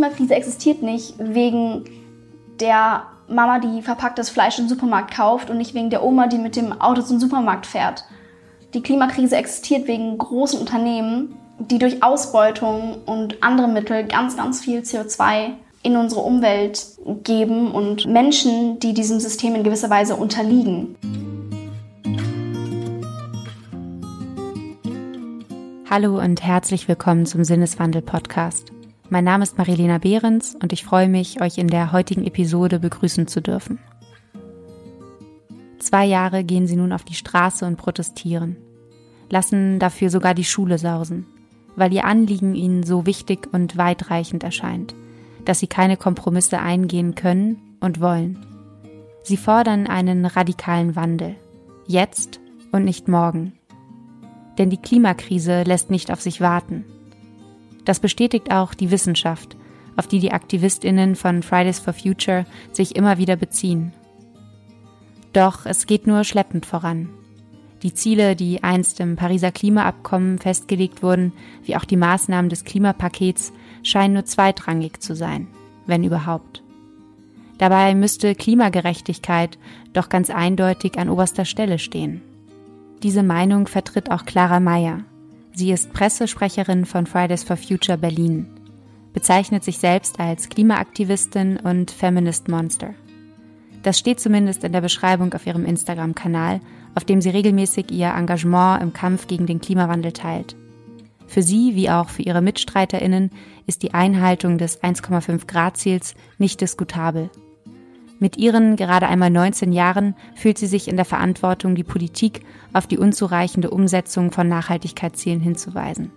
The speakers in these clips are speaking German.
Klimakrise existiert nicht wegen der Mama, die verpacktes Fleisch im Supermarkt kauft und nicht wegen der Oma, die mit dem Auto zum Supermarkt fährt. Die Klimakrise existiert wegen großen Unternehmen, die durch Ausbeutung und andere Mittel ganz, ganz viel CO2 in unsere Umwelt geben und Menschen, die diesem System in gewisser Weise unterliegen. Hallo und herzlich willkommen zum Sinneswandel Podcast. Mein Name ist Marilena Behrens und ich freue mich, euch in der heutigen Episode begrüßen zu dürfen. Zwei Jahre gehen sie nun auf die Straße und protestieren, lassen dafür sogar die Schule sausen, weil ihr Anliegen ihnen so wichtig und weitreichend erscheint, dass sie keine Kompromisse eingehen können und wollen. Sie fordern einen radikalen Wandel, jetzt und nicht morgen denn die Klimakrise lässt nicht auf sich warten. Das bestätigt auch die Wissenschaft, auf die die Aktivistinnen von Fridays for Future sich immer wieder beziehen. Doch es geht nur schleppend voran. Die Ziele, die einst im Pariser Klimaabkommen festgelegt wurden, wie auch die Maßnahmen des Klimapakets, scheinen nur zweitrangig zu sein, wenn überhaupt. Dabei müsste Klimagerechtigkeit doch ganz eindeutig an oberster Stelle stehen. Diese Meinung vertritt auch Clara Meyer. Sie ist Pressesprecherin von Fridays for Future Berlin, bezeichnet sich selbst als Klimaaktivistin und Feminist Monster. Das steht zumindest in der Beschreibung auf ihrem Instagram-Kanal, auf dem sie regelmäßig ihr Engagement im Kampf gegen den Klimawandel teilt. Für sie wie auch für ihre Mitstreiterinnen ist die Einhaltung des 1,5 Grad Ziels nicht diskutabel. Mit ihren gerade einmal 19 Jahren fühlt sie sich in der Verantwortung, die Politik auf die unzureichende Umsetzung von Nachhaltigkeitszielen hinzuweisen.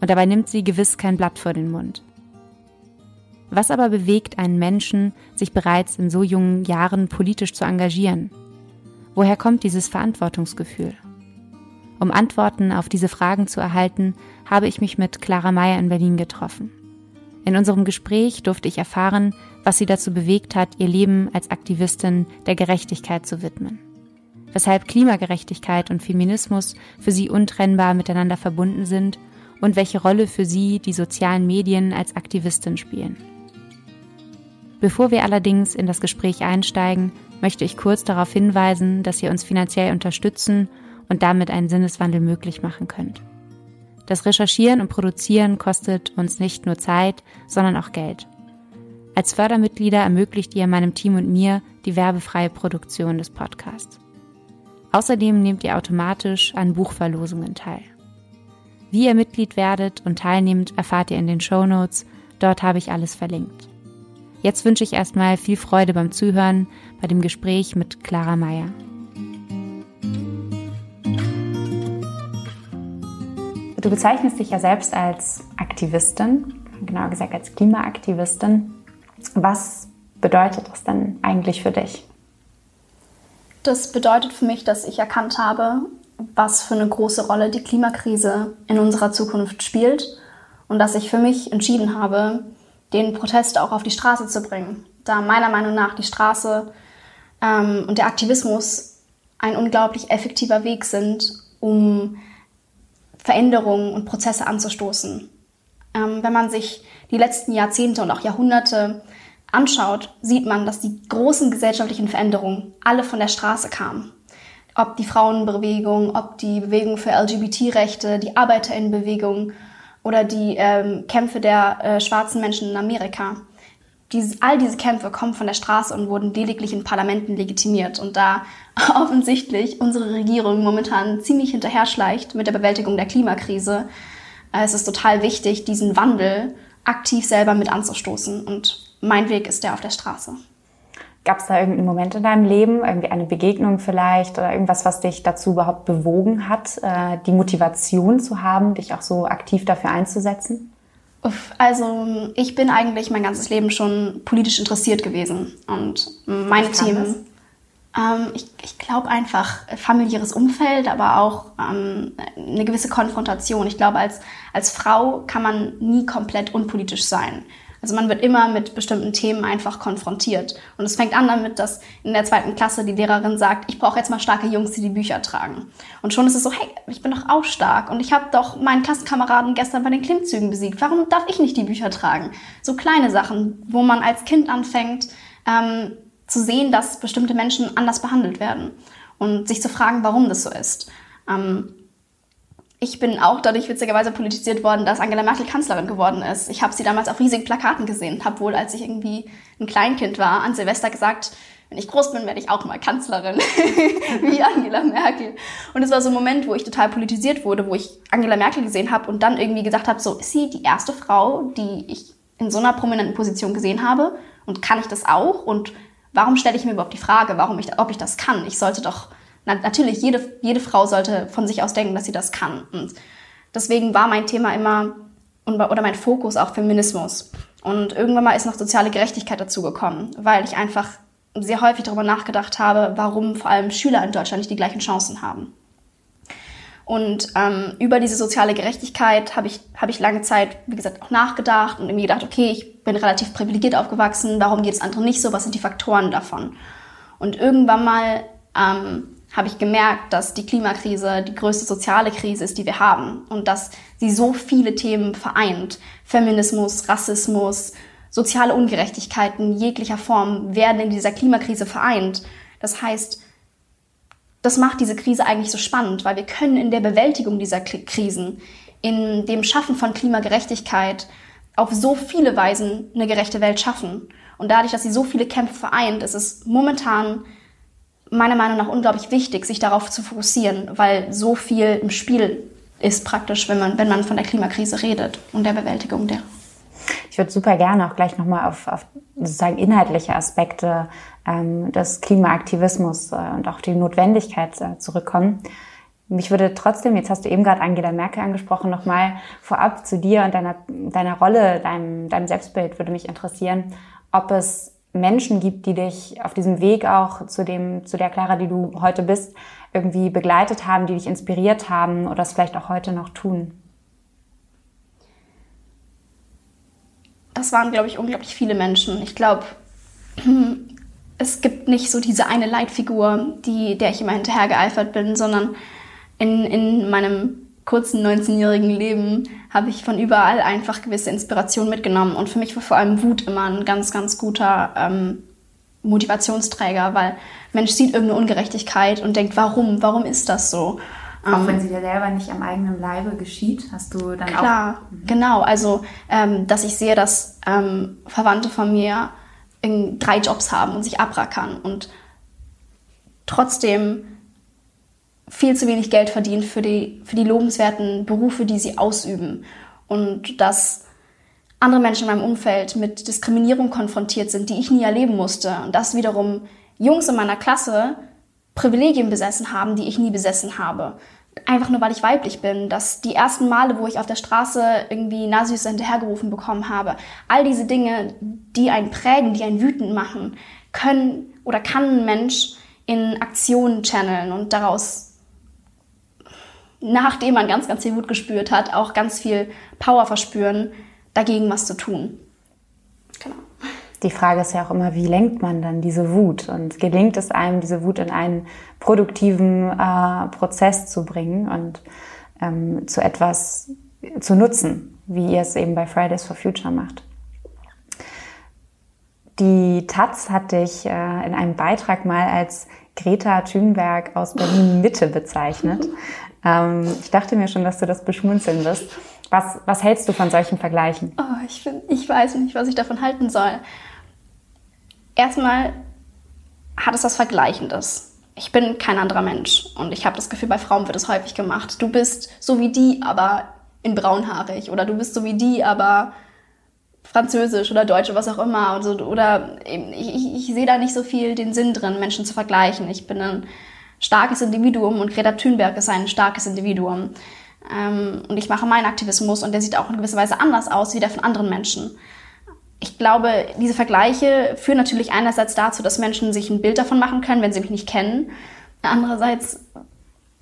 Und dabei nimmt sie gewiss kein Blatt vor den Mund. Was aber bewegt einen Menschen, sich bereits in so jungen Jahren politisch zu engagieren? Woher kommt dieses Verantwortungsgefühl? Um Antworten auf diese Fragen zu erhalten, habe ich mich mit Clara Meyer in Berlin getroffen. In unserem Gespräch durfte ich erfahren, was sie dazu bewegt hat, ihr Leben als Aktivistin der Gerechtigkeit zu widmen. Weshalb Klimagerechtigkeit und Feminismus für sie untrennbar miteinander verbunden sind und welche Rolle für sie die sozialen Medien als Aktivistin spielen. Bevor wir allerdings in das Gespräch einsteigen, möchte ich kurz darauf hinweisen, dass ihr uns finanziell unterstützen und damit einen Sinneswandel möglich machen könnt. Das Recherchieren und Produzieren kostet uns nicht nur Zeit, sondern auch Geld. Als Fördermitglieder ermöglicht ihr meinem Team und mir die werbefreie Produktion des Podcasts. Außerdem nehmt ihr automatisch an Buchverlosungen teil. Wie ihr Mitglied werdet und teilnehmt, erfahrt ihr in den Show Notes. Dort habe ich alles verlinkt. Jetzt wünsche ich erstmal viel Freude beim Zuhören bei dem Gespräch mit Clara Meyer. Du bezeichnest dich ja selbst als Aktivistin, genauer gesagt als Klimaaktivistin. Was bedeutet das denn eigentlich für dich? Das bedeutet für mich, dass ich erkannt habe, was für eine große Rolle die Klimakrise in unserer Zukunft spielt und dass ich für mich entschieden habe, den Protest auch auf die Straße zu bringen, da meiner Meinung nach die Straße ähm, und der Aktivismus ein unglaublich effektiver Weg sind, um Veränderungen und Prozesse anzustoßen. Ähm, wenn man sich die letzten Jahrzehnte und auch Jahrhunderte anschaut, sieht man, dass die großen gesellschaftlichen Veränderungen alle von der Straße kamen. Ob die Frauenbewegung, ob die Bewegung für LGBT-Rechte, die Arbeiterinnenbewegung oder die ähm, Kämpfe der äh, schwarzen Menschen in Amerika. Dies, all diese Kämpfe kommen von der Straße und wurden lediglich in Parlamenten legitimiert. Und da offensichtlich unsere Regierung momentan ziemlich hinterher schleicht mit der Bewältigung der Klimakrise, es ist total wichtig, diesen Wandel aktiv selber mit anzustoßen. Und mein Weg ist der auf der Straße. Gab es da irgendeinen Moment in deinem Leben, irgendwie eine Begegnung vielleicht oder irgendwas, was dich dazu überhaupt bewogen hat, äh, die Motivation zu haben, dich auch so aktiv dafür einzusetzen? Also ich bin eigentlich mein ganzes Leben schon politisch interessiert gewesen und meine Themen. Ähm, ich, ich glaube einfach familiäres Umfeld, aber auch ähm, eine gewisse Konfrontation. Ich glaube, als, als Frau kann man nie komplett unpolitisch sein. Also man wird immer mit bestimmten Themen einfach konfrontiert. Und es fängt an damit, dass in der zweiten Klasse die Lehrerin sagt, ich brauche jetzt mal starke Jungs, die die Bücher tragen. Und schon ist es so, hey, ich bin doch auch stark und ich habe doch meinen Klassenkameraden gestern bei den Klimmzügen besiegt. Warum darf ich nicht die Bücher tragen? So kleine Sachen, wo man als Kind anfängt ähm, zu sehen, dass bestimmte Menschen anders behandelt werden und sich zu fragen, warum das so ist. Ähm, ich bin auch dadurch witzigerweise politisiert worden, dass Angela Merkel Kanzlerin geworden ist. Ich habe sie damals auf riesigen Plakaten gesehen, habe wohl, als ich irgendwie ein Kleinkind war, an Silvester gesagt, wenn ich groß bin, werde ich auch mal Kanzlerin, wie Angela Merkel. Und es war so ein Moment, wo ich total politisiert wurde, wo ich Angela Merkel gesehen habe und dann irgendwie gesagt habe, so ist sie die erste Frau, die ich in so einer prominenten Position gesehen habe und kann ich das auch? Und warum stelle ich mir überhaupt die Frage, warum ich, ob ich das kann? Ich sollte doch na, natürlich, jede, jede Frau sollte von sich aus denken, dass sie das kann. Und deswegen war mein Thema immer, oder mein Fokus auch Feminismus. Und irgendwann mal ist noch soziale Gerechtigkeit dazugekommen, weil ich einfach sehr häufig darüber nachgedacht habe, warum vor allem Schüler in Deutschland nicht die gleichen Chancen haben. Und ähm, über diese soziale Gerechtigkeit habe ich, hab ich lange Zeit, wie gesagt, auch nachgedacht und irgendwie gedacht, okay, ich bin relativ privilegiert aufgewachsen, warum geht es anderen nicht so, was sind die Faktoren davon? Und irgendwann mal ähm, habe ich gemerkt, dass die Klimakrise die größte soziale Krise ist, die wir haben und dass sie so viele Themen vereint. Feminismus, Rassismus, soziale Ungerechtigkeiten jeglicher Form werden in dieser Klimakrise vereint. Das heißt, das macht diese Krise eigentlich so spannend, weil wir können in der Bewältigung dieser Krisen, in dem Schaffen von Klimagerechtigkeit auf so viele Weisen eine gerechte Welt schaffen. Und dadurch, dass sie so viele Kämpfe vereint, ist es momentan meiner Meinung nach unglaublich wichtig, sich darauf zu fokussieren, weil so viel im Spiel ist praktisch, wenn man, wenn man von der Klimakrise redet und der Bewältigung der. Ich würde super gerne auch gleich nochmal auf, auf sozusagen inhaltliche Aspekte ähm, des Klimaaktivismus äh, und auch die Notwendigkeit äh, zurückkommen. Mich würde trotzdem, jetzt hast du eben gerade Angela Merkel angesprochen, nochmal vorab zu dir und deiner, deiner Rolle, deinem, deinem Selbstbild würde mich interessieren, ob es Menschen gibt, die dich auf diesem Weg auch zu dem, zu der Clara, die du heute bist, irgendwie begleitet haben, die dich inspiriert haben oder es vielleicht auch heute noch tun? Das waren, glaube ich, unglaublich viele Menschen. Ich glaube, es gibt nicht so diese eine Leitfigur, die, der ich immer hinterhergeeifert bin, sondern in, in meinem kurzen 19-jährigen Leben habe ich von überall einfach gewisse Inspirationen mitgenommen. Und für mich war vor allem Wut immer ein ganz, ganz guter ähm, Motivationsträger, weil Mensch sieht irgendeine Ungerechtigkeit und denkt, warum, warum ist das so? Auch ähm, wenn sie dir selber nicht am eigenen Leibe geschieht, hast du dann klar, auch... Klar, mhm. genau. Also, ähm, dass ich sehe, dass ähm, Verwandte von mir drei Jobs haben und sich abrackern und trotzdem viel zu wenig Geld verdienen für die, für die lobenswerten Berufe, die sie ausüben. Und dass andere Menschen in meinem Umfeld mit Diskriminierung konfrontiert sind, die ich nie erleben musste. Und dass wiederum Jungs in meiner Klasse Privilegien besessen haben, die ich nie besessen habe. Einfach nur, weil ich weiblich bin. Dass die ersten Male, wo ich auf der Straße irgendwie Nasüße hinterhergerufen bekommen habe, all diese Dinge, die einen prägen, die einen wütend machen, können oder kann ein Mensch in Aktionen channeln und daraus nachdem man ganz, ganz viel Wut gespürt hat, auch ganz viel Power verspüren, dagegen was zu tun. Die Frage ist ja auch immer, wie lenkt man dann diese Wut? Und gelingt es einem, diese Wut in einen produktiven äh, Prozess zu bringen und ähm, zu etwas zu nutzen, wie ihr es eben bei Fridays for Future macht? Die Taz hat dich äh, in einem Beitrag mal als Greta Thunberg aus Berlin Mitte bezeichnet. Ähm, ich dachte mir schon, dass du das beschmunzeln wirst. Was, was hältst du von solchen Vergleichen? Oh, ich, find, ich weiß nicht, was ich davon halten soll. Erstmal hat es was Vergleichendes. Ich bin kein anderer Mensch und ich habe das Gefühl, bei Frauen wird es häufig gemacht. Du bist so wie die, aber in braunhaarig oder du bist so wie die, aber französisch oder deutsch oder was auch immer. Also, oder ich, ich, ich sehe da nicht so viel den Sinn drin, Menschen zu vergleichen. Ich bin ein starkes Individuum und Greta Thunberg ist ein starkes Individuum. Ähm, und ich mache meinen Aktivismus und der sieht auch in gewisser Weise anders aus wie der von anderen Menschen. Ich glaube, diese Vergleiche führen natürlich einerseits dazu, dass Menschen sich ein Bild davon machen können, wenn sie mich nicht kennen. Andererseits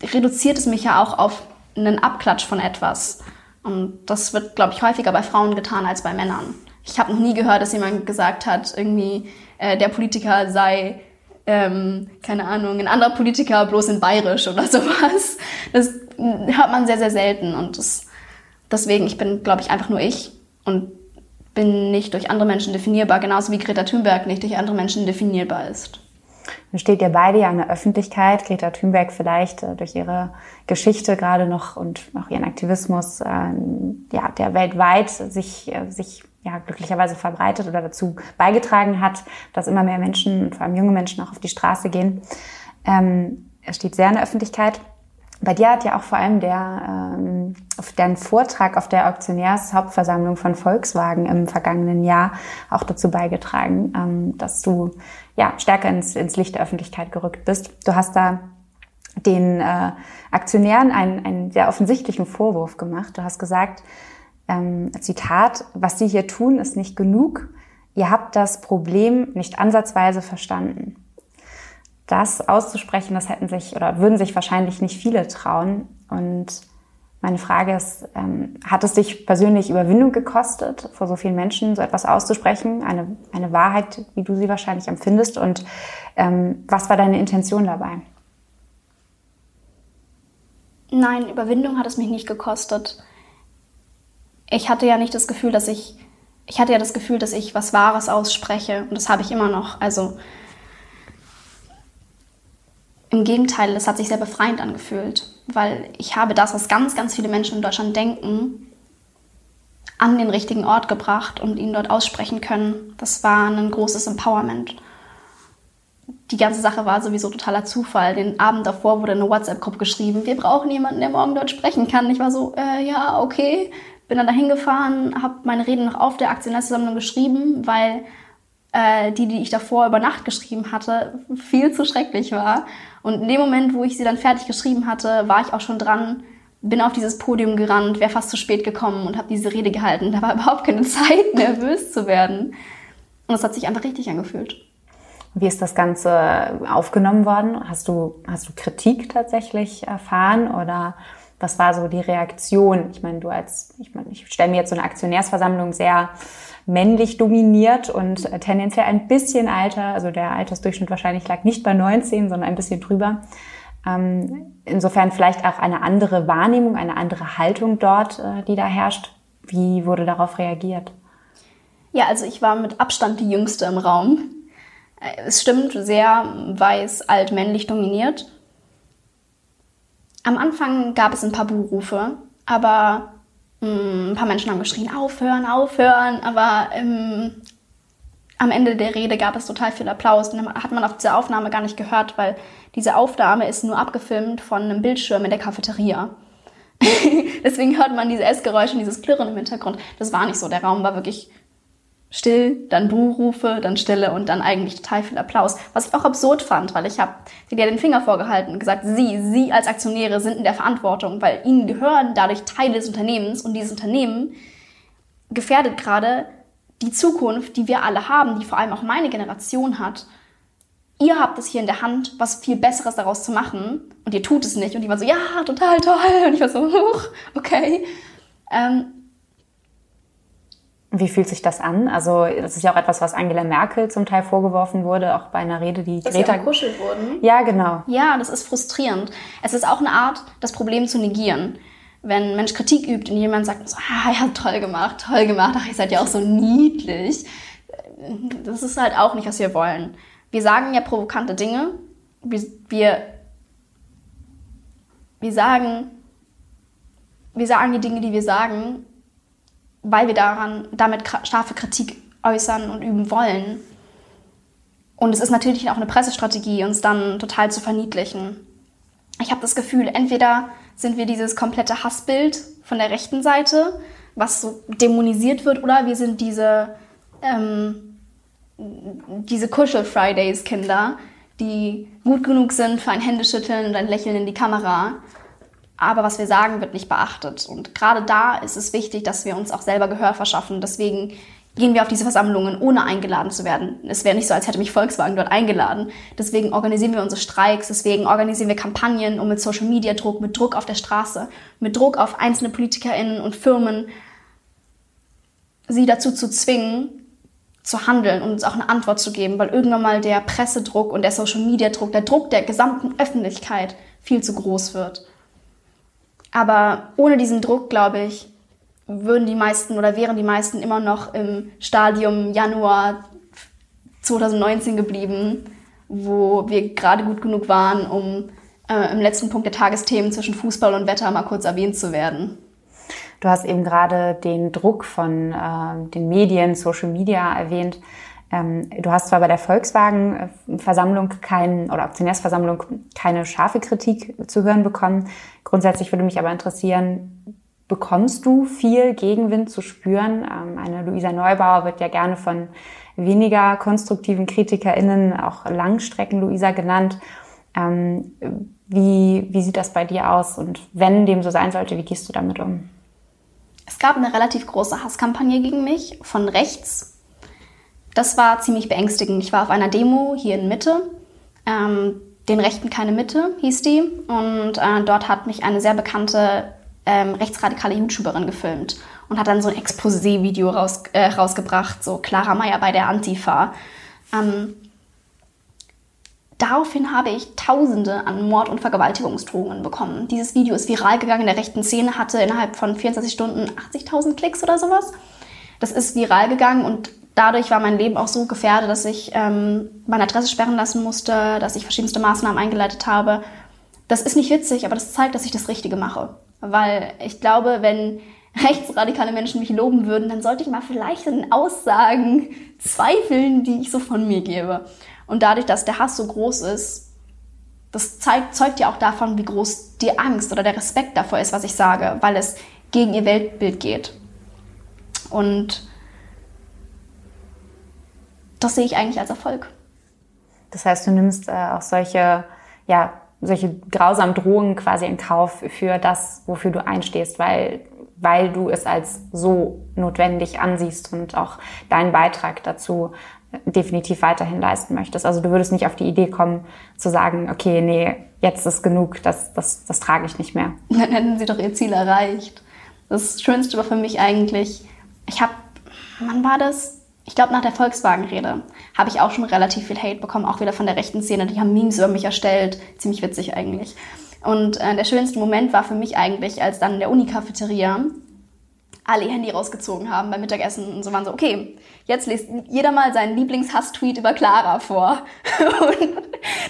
reduziert es mich ja auch auf einen Abklatsch von etwas. Und das wird, glaube ich, häufiger bei Frauen getan als bei Männern. Ich habe noch nie gehört, dass jemand gesagt hat, irgendwie äh, der Politiker sei ähm, keine Ahnung, ein anderer Politiker bloß in Bayerisch oder sowas. Das hört man sehr, sehr selten. Und das, deswegen, ich bin, glaube ich, einfach nur ich und bin nicht durch andere Menschen definierbar, genauso wie Greta Thunberg nicht durch andere Menschen definierbar ist. Nun steht ihr beide ja in der Öffentlichkeit. Greta Thunberg vielleicht äh, durch ihre Geschichte gerade noch und auch ihren Aktivismus, äh, ja, der weltweit sich, äh, sich ja, glücklicherweise verbreitet oder dazu beigetragen hat, dass immer mehr Menschen, vor allem junge Menschen, auch auf die Straße gehen. Ähm, er steht sehr in der Öffentlichkeit. Bei dir hat ja auch vor allem der, ähm, auf dein Vortrag auf der Auktionärshauptversammlung von Volkswagen im vergangenen Jahr auch dazu beigetragen, ähm, dass du ja stärker ins, ins Licht der Öffentlichkeit gerückt bist. Du hast da den äh, Aktionären einen, einen sehr offensichtlichen Vorwurf gemacht. Du hast gesagt, ähm, Zitat, was Sie hier tun, ist nicht genug. Ihr habt das Problem nicht ansatzweise verstanden. Das auszusprechen, das hätten sich oder würden sich wahrscheinlich nicht viele trauen. Und meine Frage ist, ähm, hat es dich persönlich Überwindung gekostet, vor so vielen Menschen so etwas auszusprechen? Eine, eine Wahrheit, wie du sie wahrscheinlich empfindest. Und ähm, was war deine Intention dabei? Nein, Überwindung hat es mich nicht gekostet ich hatte ja nicht das Gefühl, dass ich, ich hatte ja das Gefühl, dass ich was Wahres ausspreche und das habe ich immer noch. Also im Gegenteil, das hat sich sehr befreiend angefühlt, weil ich habe das, was ganz, ganz viele Menschen in Deutschland denken, an den richtigen Ort gebracht und ihn dort aussprechen können. Das war ein großes Empowerment. Die ganze Sache war sowieso totaler Zufall. Den Abend davor wurde eine WhatsApp-Gruppe geschrieben, wir brauchen jemanden, der morgen dort sprechen kann. Ich war so, äh, ja, okay, bin dann dahin gefahren, habe meine Rede noch auf der Aktionärsversammlung geschrieben, weil äh, die, die ich davor über Nacht geschrieben hatte, viel zu schrecklich war. Und in dem Moment, wo ich sie dann fertig geschrieben hatte, war ich auch schon dran, bin auf dieses Podium gerannt, wäre fast zu spät gekommen und habe diese Rede gehalten. Da war überhaupt keine Zeit, nervös zu werden. Und es hat sich einfach richtig angefühlt. Wie ist das Ganze aufgenommen worden? Hast du, hast du Kritik tatsächlich erfahren oder was war so die Reaktion? Ich meine, du als, ich meine, ich stelle mir jetzt so eine Aktionärsversammlung sehr männlich dominiert und äh, tendenziell ein bisschen alter, also der Altersdurchschnitt wahrscheinlich lag nicht bei 19, sondern ein bisschen drüber. Ähm, insofern vielleicht auch eine andere Wahrnehmung, eine andere Haltung dort, äh, die da herrscht. Wie wurde darauf reagiert? Ja, also ich war mit Abstand die Jüngste im Raum. Äh, es stimmt, sehr weiß, alt, männlich dominiert. Am Anfang gab es ein paar Buhrufe, aber mh, mm, ein paar Menschen haben geschrien, aufhören, aufhören, aber ähm, am Ende der Rede gab es total viel Applaus. Und dann hat man auf diese Aufnahme gar nicht gehört, weil diese Aufnahme ist nur abgefilmt von einem Bildschirm in der Cafeteria. Deswegen hört man diese Essgeräusche und dieses Klirren im Hintergrund. Das war nicht so. Der Raum war wirklich still, dann Buhrufe, dann Stille und dann eigentlich total viel Applaus. Was ich auch absurd fand, weil ich habe dir den Finger vorgehalten und gesagt, Sie, Sie als Aktionäre sind in der Verantwortung, weil Ihnen gehören dadurch Teile des Unternehmens und dieses Unternehmen gefährdet gerade die Zukunft, die wir alle haben, die vor allem auch meine Generation hat. Ihr habt es hier in der Hand, was viel Besseres daraus zu machen und ihr tut es nicht. Und die war so, ja, total toll. Und ich war so, okay. Ähm, wie fühlt sich das an? Also das ist ja auch etwas, was Angela Merkel zum Teil vorgeworfen wurde, auch bei einer Rede, die Dass Greta gekuschelt wurden. Ja, genau. Ja, das ist frustrierend. Es ist auch eine Art, das Problem zu negieren. Wenn ein Mensch Kritik übt und jemand sagt so, ah, ja, toll gemacht, toll gemacht, ach, ihr seid ja auch so niedlich. Das ist halt auch nicht, was wir wollen. Wir sagen ja provokante Dinge. Wir, wir, wir sagen, wir sagen die Dinge, die wir sagen, weil wir daran, damit scharfe Kritik äußern und üben wollen. Und es ist natürlich auch eine Pressestrategie, uns dann total zu verniedlichen. Ich habe das Gefühl, entweder sind wir dieses komplette Hassbild von der rechten Seite, was so dämonisiert wird, oder wir sind diese, ähm, diese Kuschel-Fridays-Kinder, die gut genug sind für ein Händeschütteln und ein Lächeln in die Kamera aber was wir sagen, wird nicht beachtet. Und gerade da ist es wichtig, dass wir uns auch selber Gehör verschaffen. Deswegen gehen wir auf diese Versammlungen, ohne eingeladen zu werden. Es wäre nicht so, als hätte mich Volkswagen dort eingeladen. Deswegen organisieren wir unsere Streiks, deswegen organisieren wir Kampagnen und mit Social Media Druck, mit Druck auf der Straße, mit Druck auf einzelne PolitikerInnen und Firmen sie dazu zu zwingen, zu handeln und uns auch eine Antwort zu geben, weil irgendwann mal der Pressedruck und der Social-Media-Druck, der Druck der gesamten Öffentlichkeit viel zu groß wird. Aber ohne diesen Druck, glaube ich, würden die meisten oder wären die meisten immer noch im Stadium Januar 2019 geblieben, wo wir gerade gut genug waren, um äh, im letzten Punkt der Tagesthemen zwischen Fußball und Wetter mal kurz erwähnt zu werden. Du hast eben gerade den Druck von äh, den Medien, Social Media erwähnt. Ähm, du hast zwar bei der Volkswagen-Versammlung kein, oder Aktionärsversammlung keine scharfe Kritik zu hören bekommen. Grundsätzlich würde mich aber interessieren, bekommst du viel Gegenwind zu spüren? Ähm, eine Luisa Neubauer wird ja gerne von weniger konstruktiven KritikerInnen, auch Langstrecken-Luisa genannt. Ähm, wie, wie sieht das bei dir aus? Und wenn dem so sein sollte, wie gehst du damit um? Es gab eine relativ große Hasskampagne gegen mich von rechts. Das war ziemlich beängstigend. Ich war auf einer Demo hier in Mitte. Ähm, den Rechten keine Mitte hieß die. Und äh, dort hat mich eine sehr bekannte ähm, rechtsradikale YouTuberin gefilmt und hat dann so ein Exposé-Video raus, äh, rausgebracht, so Clara Meyer bei der Antifa. Ähm, Daraufhin habe ich Tausende an Mord- und Vergewaltigungsdrohungen bekommen. Dieses Video ist viral gegangen in der rechten Szene, hatte innerhalb von 24 Stunden 80.000 Klicks oder sowas. Das ist viral gegangen und dadurch war mein Leben auch so gefährdet, dass ich ähm, meine Adresse sperren lassen musste, dass ich verschiedenste Maßnahmen eingeleitet habe. Das ist nicht witzig, aber das zeigt, dass ich das Richtige mache. Weil ich glaube, wenn rechtsradikale Menschen mich loben würden, dann sollte ich mal vielleicht in Aussagen zweifeln, die ich so von mir gebe. Und dadurch, dass der Hass so groß ist, das zeigt, zeugt ja auch davon, wie groß die Angst oder der Respekt davor ist, was ich sage, weil es gegen ihr Weltbild geht. Und das sehe ich eigentlich als Erfolg. Das heißt, du nimmst äh, auch solche, ja, solche grausamen Drohungen quasi in Kauf für das, wofür du einstehst, weil, weil du es als so notwendig ansiehst und auch deinen Beitrag dazu definitiv weiterhin leisten möchtest. Also du würdest nicht auf die Idee kommen zu sagen, okay, nee, jetzt ist genug, das, das, das trage ich nicht mehr. Dann hätten sie doch ihr Ziel erreicht. Das Schönste war für mich eigentlich, ich habe, wann war das? Ich glaube, nach der Volkswagen-Rede habe ich auch schon relativ viel Hate bekommen, auch wieder von der rechten Szene. Die haben Memes über mich erstellt. Ziemlich witzig eigentlich. Und äh, der schönste Moment war für mich eigentlich, als dann in der Uni-Cafeteria alle ihr Handy rausgezogen haben beim Mittagessen und so waren so, okay, jetzt liest jeder mal seinen Lieblings-Hass-Tweet über Clara vor. und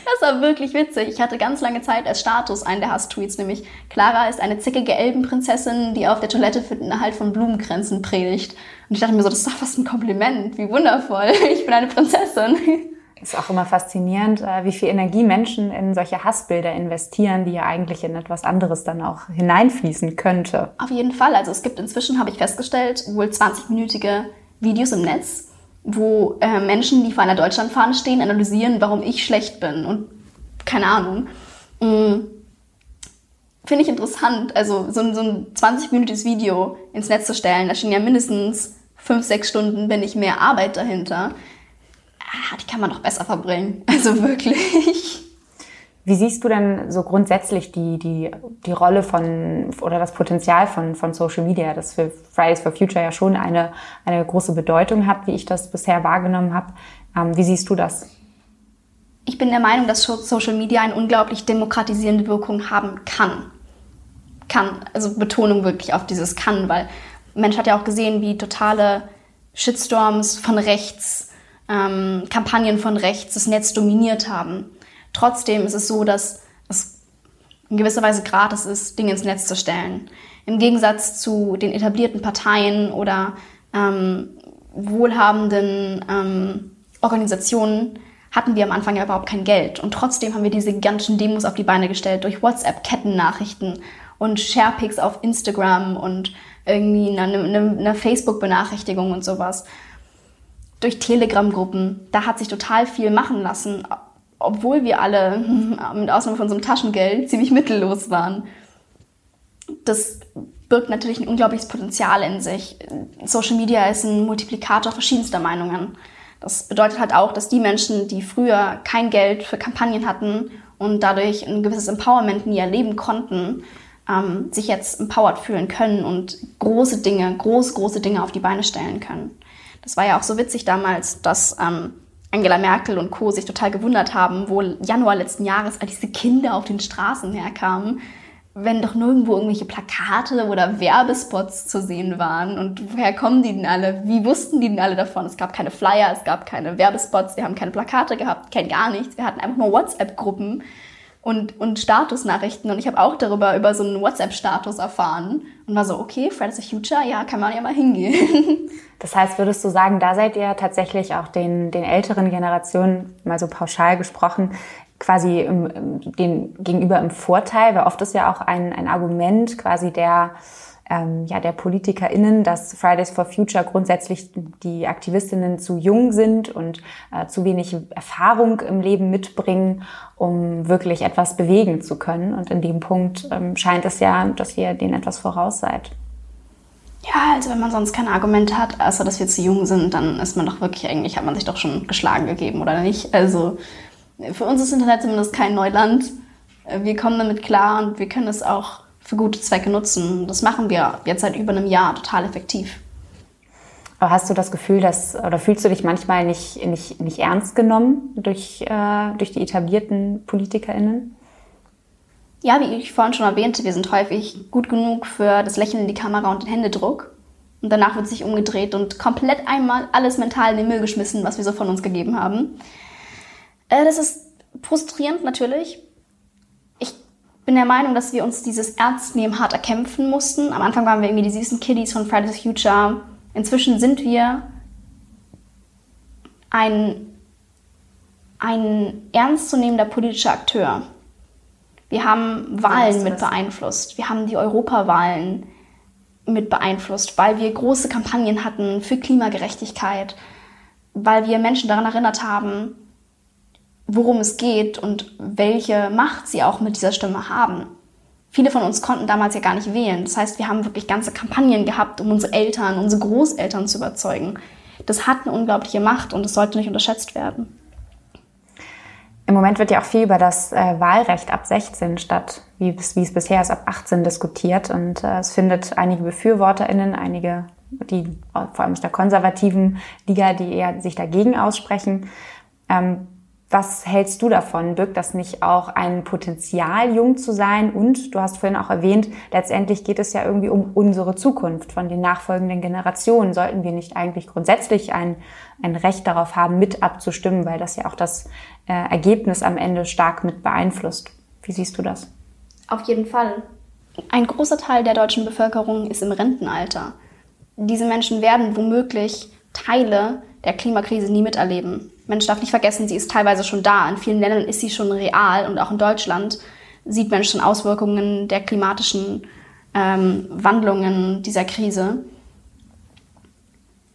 das war wirklich witzig. Ich hatte ganz lange Zeit als Status einen der Hass-Tweets, nämlich Clara ist eine zickige Elbenprinzessin, die auf der Toilette für den Erhalt von Blumenkränzen predigt. Und ich dachte mir so, das ist doch was ein Kompliment, wie wundervoll. Ich bin eine Prinzessin ist auch immer faszinierend, äh, wie viel Energie Menschen in solche Hassbilder investieren, die ja eigentlich in etwas anderes dann auch hineinfließen könnte. Auf jeden Fall. Also es gibt inzwischen, habe ich festgestellt, wohl 20-minütige Videos im Netz, wo äh, Menschen, die vor einer Deutschlandfahne stehen, analysieren, warum ich schlecht bin. Und keine Ahnung. Mhm. Finde ich interessant, also so, so ein 20-minütiges Video ins Netz zu stellen, da stehen ja mindestens fünf, sechs Stunden, wenn nicht mehr Arbeit dahinter ah, die kann man doch besser verbringen. Also wirklich. Wie siehst du denn so grundsätzlich die, die, die Rolle von oder das Potenzial von, von Social Media, das für Fridays for Future ja schon eine, eine große Bedeutung hat, wie ich das bisher wahrgenommen habe? Ähm, wie siehst du das? Ich bin der Meinung, dass Social Media eine unglaublich demokratisierende Wirkung haben kann. Kann, also Betonung wirklich auf dieses kann, weil Mensch hat ja auch gesehen, wie totale Shitstorms von rechts ähm, Kampagnen von rechts das Netz dominiert haben. Trotzdem ist es so, dass es in gewisser Weise gratis ist, Dinge ins Netz zu stellen. Im Gegensatz zu den etablierten Parteien oder ähm, wohlhabenden ähm, Organisationen hatten wir am Anfang ja überhaupt kein Geld. Und trotzdem haben wir diese gigantischen Demos auf die Beine gestellt durch WhatsApp-Kettennachrichten und Sharepics auf Instagram und irgendwie eine, eine, eine Facebook-Benachrichtigung und sowas durch Telegram-Gruppen. Da hat sich total viel machen lassen, obwohl wir alle, mit Ausnahme von unserem Taschengeld, ziemlich mittellos waren. Das birgt natürlich ein unglaubliches Potenzial in sich. Social Media ist ein Multiplikator verschiedenster Meinungen. Das bedeutet halt auch, dass die Menschen, die früher kein Geld für Kampagnen hatten und dadurch ein gewisses Empowerment nie erleben konnten, ähm, sich jetzt empowered fühlen können und große Dinge, große, große Dinge auf die Beine stellen können. Das war ja auch so witzig damals, dass ähm, Angela Merkel und Co. sich total gewundert haben, wo Januar letzten Jahres all diese Kinder auf den Straßen herkamen, wenn doch nirgendwo irgendwelche Plakate oder Werbespots zu sehen waren. Und woher kommen die denn alle? Wie wussten die denn alle davon? Es gab keine Flyer, es gab keine Werbespots, wir haben keine Plakate gehabt, kein gar nichts. Wir hatten einfach nur WhatsApp-Gruppen und, und Statusnachrichten. Und ich habe auch darüber über so einen WhatsApp-Status erfahren und war so, okay, Fridays for Future, ja, kann man ja mal hingehen. Das heißt, würdest du sagen, da seid ihr tatsächlich auch den, den älteren Generationen, mal so pauschal gesprochen, quasi im, dem gegenüber im Vorteil, weil oft ist ja auch ein, ein Argument quasi der, ähm, ja, der PolitikerInnen, dass Fridays for Future grundsätzlich die Aktivistinnen zu jung sind und äh, zu wenig Erfahrung im Leben mitbringen, um wirklich etwas bewegen zu können. Und in dem Punkt ähm, scheint es ja, dass ihr denen etwas voraus seid. Ja, also wenn man sonst keine Argumente hat, außer dass wir zu jung sind, dann ist man doch wirklich eigentlich, hat man sich doch schon geschlagen gegeben, oder nicht? Also für uns ist Internet zumindest kein Neuland. Wir kommen damit klar und wir können es auch für gute Zwecke nutzen. Das machen wir jetzt seit über einem Jahr total effektiv. Aber hast du das Gefühl, dass oder fühlst du dich manchmal nicht, nicht, nicht ernst genommen durch, äh, durch die etablierten PolitikerInnen? Ja, wie ich vorhin schon erwähnte, wir sind häufig gut genug für das Lächeln in die Kamera und den Händedruck. Und danach wird sich umgedreht und komplett einmal alles mental in den Müll geschmissen, was wir so von uns gegeben haben. Äh, das ist frustrierend natürlich. Ich bin der Meinung, dass wir uns dieses Ernstnehmen hart erkämpfen mussten. Am Anfang waren wir irgendwie die süßen Kiddies von Fridays Future. Inzwischen sind wir ein, ein ernstzunehmender politischer Akteur. Wir haben Wahlen mit beeinflusst. Wir haben die Europawahlen mit beeinflusst, weil wir große Kampagnen hatten für Klimagerechtigkeit, weil wir Menschen daran erinnert haben, worum es geht und welche Macht sie auch mit dieser Stimme haben. Viele von uns konnten damals ja gar nicht wählen. Das heißt, wir haben wirklich ganze Kampagnen gehabt, um unsere Eltern, unsere Großeltern zu überzeugen. Das hat eine unglaubliche Macht und es sollte nicht unterschätzt werden. Im Moment wird ja auch viel über das äh, Wahlrecht ab 16 statt, wie, wie, es bisher ist, ab 18 diskutiert. Und äh, es findet einige BefürworterInnen, einige, die vor allem aus der konservativen Liga, die eher sich dagegen aussprechen. Ähm, was hältst du davon? Birgt das nicht auch ein Potenzial, jung zu sein? Und du hast vorhin auch erwähnt, letztendlich geht es ja irgendwie um unsere Zukunft von den nachfolgenden Generationen. Sollten wir nicht eigentlich grundsätzlich ein, ein Recht darauf haben, mit abzustimmen, weil das ja auch das äh, Ergebnis am Ende stark mit beeinflusst? Wie siehst du das? Auf jeden Fall. Ein großer Teil der deutschen Bevölkerung ist im Rentenalter. Diese Menschen werden womöglich Teile der Klimakrise nie miterleben. Mensch darf nicht vergessen, sie ist teilweise schon da. In vielen Ländern ist sie schon real und auch in Deutschland sieht man schon Auswirkungen der klimatischen ähm, Wandlungen dieser Krise.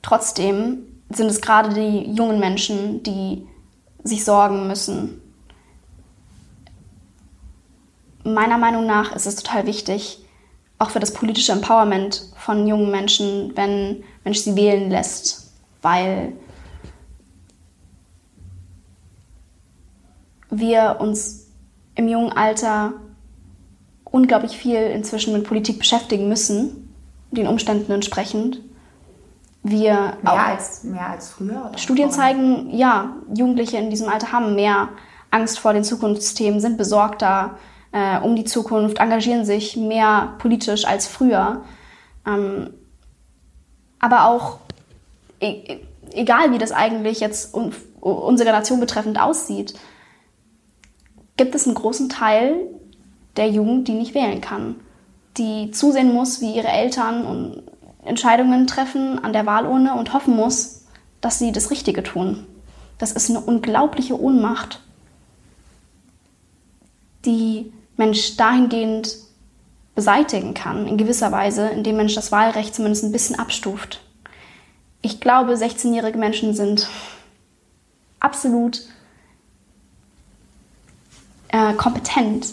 Trotzdem sind es gerade die jungen Menschen, die sich sorgen müssen. Meiner Meinung nach ist es total wichtig, auch für das politische Empowerment von jungen Menschen, wenn Mensch sie wählen lässt, weil wir uns im jungen Alter unglaublich viel inzwischen mit Politik beschäftigen müssen, den Umständen entsprechend. Wir mehr, als, mehr als früher? Studien zeigen, ja, Jugendliche in diesem Alter haben mehr Angst vor den Zukunftsthemen, sind besorgter äh, um die Zukunft, engagieren sich mehr politisch als früher. Ähm, aber auch, e egal wie das eigentlich jetzt un unsere Generation betreffend aussieht, gibt es einen großen Teil der Jugend, die nicht wählen kann, die zusehen muss, wie ihre Eltern Entscheidungen treffen an der Wahlurne und hoffen muss, dass sie das Richtige tun. Das ist eine unglaubliche Ohnmacht, die Mensch dahingehend beseitigen kann, in gewisser Weise, indem Mensch das Wahlrecht zumindest ein bisschen abstuft. Ich glaube, 16-jährige Menschen sind absolut äh, kompetent,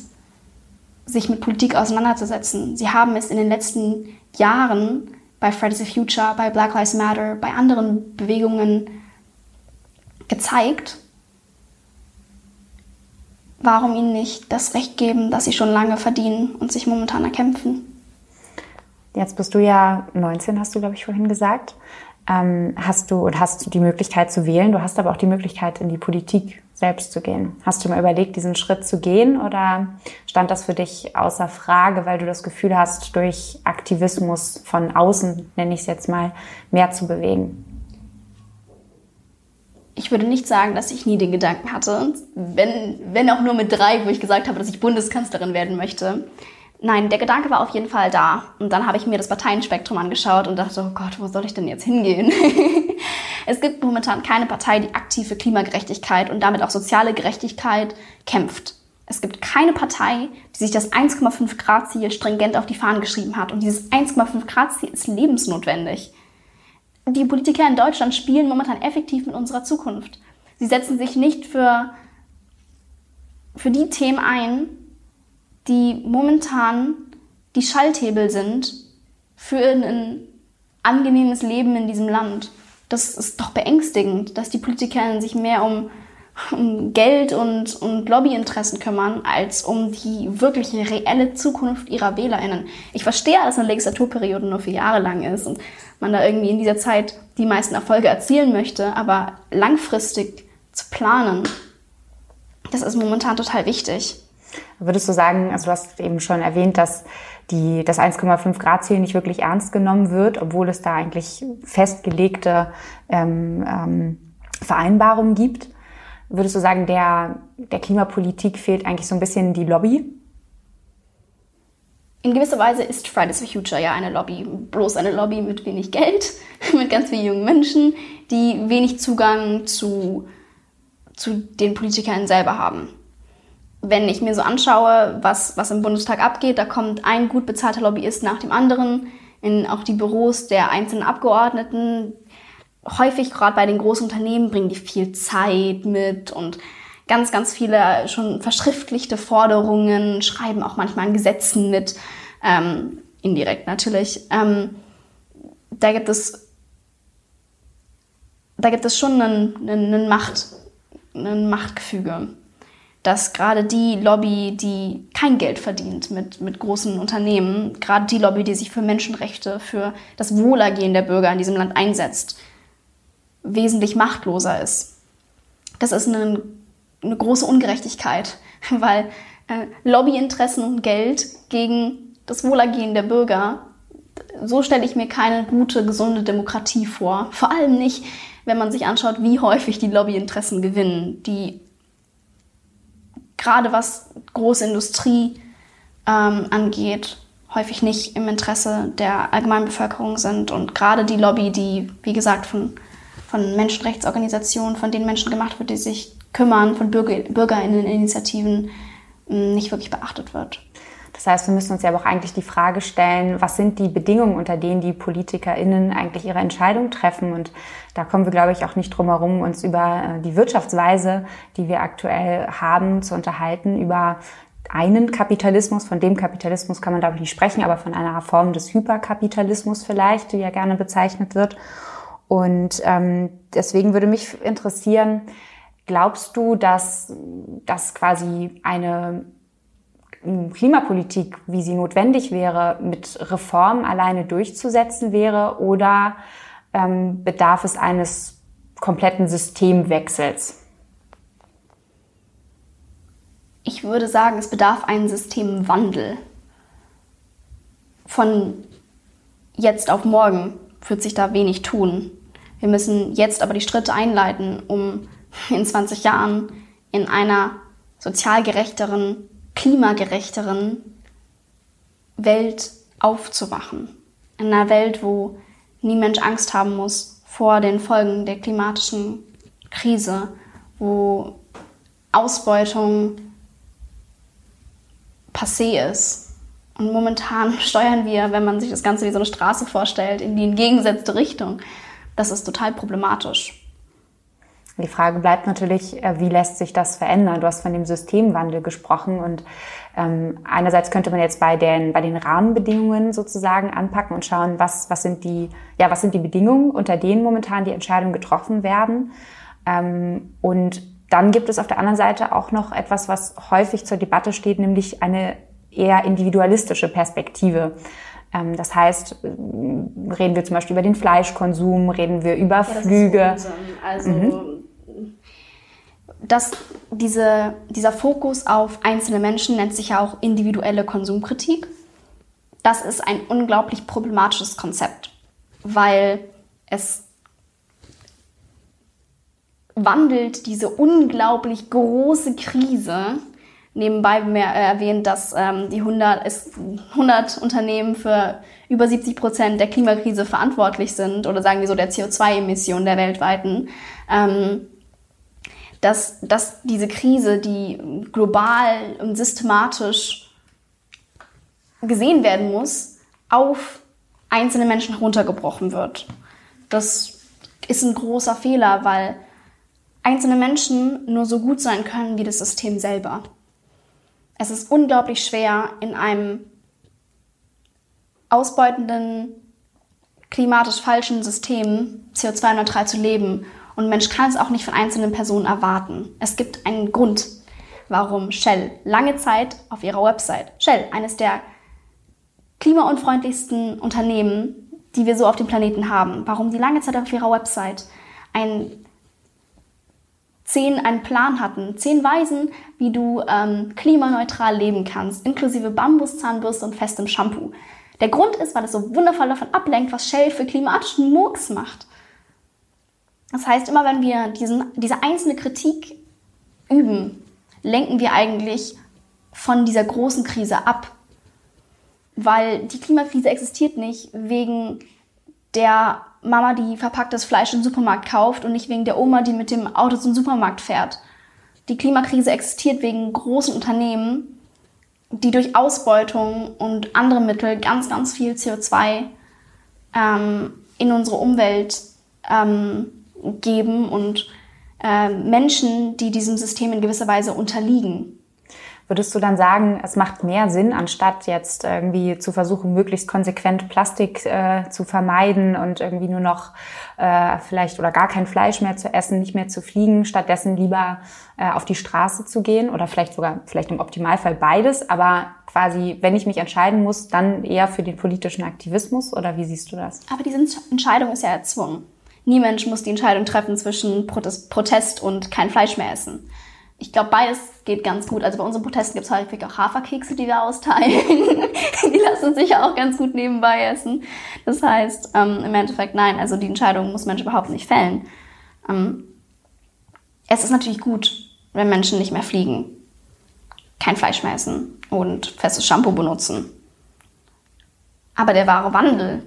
sich mit Politik auseinanderzusetzen. Sie haben es in den letzten Jahren bei Fridays for Future, bei Black Lives Matter, bei anderen Bewegungen gezeigt, warum ihnen nicht das Recht geben, das sie schon lange verdienen und sich momentan erkämpfen? Jetzt bist du ja 19, hast du, glaube ich, vorhin gesagt. Ähm, hast du und hast die Möglichkeit zu wählen. Du hast aber auch die Möglichkeit, in die Politik selbst zu gehen. Hast du mal überlegt, diesen Schritt zu gehen oder stand das für dich außer Frage, weil du das Gefühl hast, durch Aktivismus von außen, nenne ich es jetzt mal, mehr zu bewegen? Ich würde nicht sagen, dass ich nie den Gedanken hatte, wenn, wenn auch nur mit drei, wo ich gesagt habe, dass ich Bundeskanzlerin werden möchte. Nein, der Gedanke war auf jeden Fall da. Und dann habe ich mir das Parteienspektrum angeschaut und dachte, oh Gott, wo soll ich denn jetzt hingehen? es gibt momentan keine Partei, die aktiv für Klimagerechtigkeit und damit auch soziale Gerechtigkeit kämpft. Es gibt keine Partei, die sich das 1,5 Grad Ziel stringent auf die Fahnen geschrieben hat. Und dieses 1,5 Grad Ziel ist lebensnotwendig. Die Politiker in Deutschland spielen momentan effektiv mit unserer Zukunft. Sie setzen sich nicht für, für die Themen ein, die momentan die Schalthebel sind für ein angenehmes Leben in diesem Land. Das ist doch beängstigend, dass die Politiker sich mehr um, um Geld und, und Lobbyinteressen kümmern, als um die wirkliche reelle Zukunft ihrer WählerInnen. Ich verstehe, dass eine Legislaturperiode nur vier Jahre lang ist und man da irgendwie in dieser Zeit die meisten Erfolge erzielen möchte, aber langfristig zu planen, das ist momentan total wichtig. Würdest du sagen, also du hast eben schon erwähnt, dass die, das 1,5 Grad Ziel nicht wirklich ernst genommen wird, obwohl es da eigentlich festgelegte ähm, ähm, Vereinbarungen gibt. Würdest du sagen, der, der Klimapolitik fehlt eigentlich so ein bisschen die Lobby? In gewisser Weise ist Fridays for Future ja eine Lobby, bloß eine Lobby mit wenig Geld, mit ganz vielen jungen Menschen, die wenig Zugang zu, zu den Politikern selber haben wenn ich mir so anschaue, was, was im Bundestag abgeht, da kommt ein gut bezahlter Lobbyist nach dem anderen in auch die Büros der einzelnen Abgeordneten. Häufig, gerade bei den großen Unternehmen, bringen die viel Zeit mit und ganz, ganz viele schon verschriftlichte Forderungen, schreiben auch manchmal an Gesetzen mit, ähm, indirekt natürlich. Ähm, da gibt es, da gibt es schon einen, einen, Macht, ein Machtgefüge dass gerade die Lobby, die kein Geld verdient mit, mit großen Unternehmen, gerade die Lobby, die sich für Menschenrechte, für das Wohlergehen der Bürger in diesem Land einsetzt, wesentlich machtloser ist. Das ist eine, eine große Ungerechtigkeit, weil äh, Lobbyinteressen und Geld gegen das Wohlergehen der Bürger, so stelle ich mir keine gute, gesunde Demokratie vor. Vor allem nicht, wenn man sich anschaut, wie häufig die Lobbyinteressen gewinnen, die gerade was Großindustrie ähm, angeht, häufig nicht im Interesse der Allgemeinbevölkerung sind. Und gerade die Lobby, die, wie gesagt, von, von Menschenrechtsorganisationen, von den Menschen gemacht wird, die sich kümmern, von Bürger, BürgerInneninitiativen, nicht wirklich beachtet wird. Das heißt, wir müssen uns ja aber auch eigentlich die Frage stellen, was sind die Bedingungen, unter denen die PolitikerInnen eigentlich ihre Entscheidung treffen? Und da kommen wir, glaube ich, auch nicht drum herum, uns über äh, die Wirtschaftsweise, die wir aktuell haben, zu unterhalten, über einen Kapitalismus, von dem Kapitalismus kann man, glaube ich, nicht sprechen, aber von einer Form des Hyperkapitalismus vielleicht, die ja gerne bezeichnet wird. Und ähm, deswegen würde mich interessieren, glaubst du, dass, dass quasi eine Klimapolitik, wie sie notwendig wäre, mit Reform alleine durchzusetzen wäre oder ähm, bedarf es eines kompletten Systemwechsels? Ich würde sagen, es bedarf einen Systemwandel. Von jetzt auf morgen wird sich da wenig tun. Wir müssen jetzt aber die Schritte einleiten, um in 20 Jahren in einer sozial gerechteren klimagerechteren Welt aufzuwachen. In einer Welt, wo nie Mensch Angst haben muss vor den Folgen der klimatischen Krise, wo Ausbeutung passé ist. Und momentan steuern wir, wenn man sich das Ganze wie so eine Straße vorstellt, in die entgegengesetzte Richtung. Das ist total problematisch. Die Frage bleibt natürlich, äh, wie lässt sich das verändern? Du hast von dem Systemwandel gesprochen und ähm, einerseits könnte man jetzt bei den, bei den Rahmenbedingungen sozusagen anpacken und schauen, was, was, sind die, ja, was sind die Bedingungen, unter denen momentan die Entscheidungen getroffen werden. Ähm, und dann gibt es auf der anderen Seite auch noch etwas, was häufig zur Debatte steht, nämlich eine eher individualistische Perspektive. Ähm, das heißt, äh, reden wir zum Beispiel über den Fleischkonsum, reden wir über ja, Flüge. Also mhm. Dass diese, dieser Fokus auf einzelne Menschen nennt sich ja auch individuelle Konsumkritik. Das ist ein unglaublich problematisches Konzept, weil es wandelt diese unglaublich große Krise nebenbei mehr erwähnt, dass ähm, die 100, ist 100 Unternehmen für über 70 Prozent der Klimakrise verantwortlich sind oder sagen wir so der CO2-Emissionen der weltweiten, ähm, dass, dass diese Krise, die global und systematisch gesehen werden muss, auf einzelne Menschen heruntergebrochen wird. Das ist ein großer Fehler, weil einzelne Menschen nur so gut sein können wie das System selber. Es ist unglaublich schwer, in einem ausbeutenden, klimatisch falschen System CO2-neutral zu leben. Und Mensch kann es auch nicht von einzelnen Personen erwarten. Es gibt einen Grund, warum Shell lange Zeit auf ihrer Website, Shell, eines der klimaunfreundlichsten Unternehmen, die wir so auf dem Planeten haben, warum die lange Zeit auf ihrer Website ein zehn einen Plan hatten, zehn Weisen, wie du ähm, klimaneutral leben kannst, inklusive Bambuszahnbürste und festem Shampoo. Der Grund ist, weil es so wundervoll davon ablenkt, was Shell für klimatischen Murks macht. Das heißt, immer wenn wir diesen, diese einzelne Kritik üben, lenken wir eigentlich von dieser großen Krise ab. Weil die Klimakrise existiert nicht wegen der Mama, die verpacktes Fleisch im Supermarkt kauft und nicht wegen der Oma, die mit dem Auto zum Supermarkt fährt. Die Klimakrise existiert wegen großen Unternehmen, die durch Ausbeutung und andere Mittel ganz, ganz viel CO2 ähm, in unsere Umwelt ähm, geben und äh, Menschen, die diesem System in gewisser Weise unterliegen. Würdest du dann sagen, es macht mehr Sinn, anstatt jetzt irgendwie zu versuchen, möglichst konsequent Plastik äh, zu vermeiden und irgendwie nur noch äh, vielleicht oder gar kein Fleisch mehr zu essen, nicht mehr zu fliegen, stattdessen lieber äh, auf die Straße zu gehen oder vielleicht sogar, vielleicht im Optimalfall beides, aber quasi, wenn ich mich entscheiden muss, dann eher für den politischen Aktivismus oder wie siehst du das? Aber diese Entscheidung ist ja erzwungen. Niemand muss die Entscheidung treffen zwischen Protest und kein Fleisch mehr essen ich glaube, beides geht ganz gut. Also bei unseren Protesten gibt es häufig auch Haferkekse, die wir austeilen. die lassen sich auch ganz gut nebenbei essen. Das heißt, ähm, im Endeffekt nein, also die Entscheidung muss Mensch überhaupt nicht fällen. Ähm, es ist natürlich gut, wenn Menschen nicht mehr fliegen, kein Fleisch mehr essen und festes Shampoo benutzen. Aber der wahre Wandel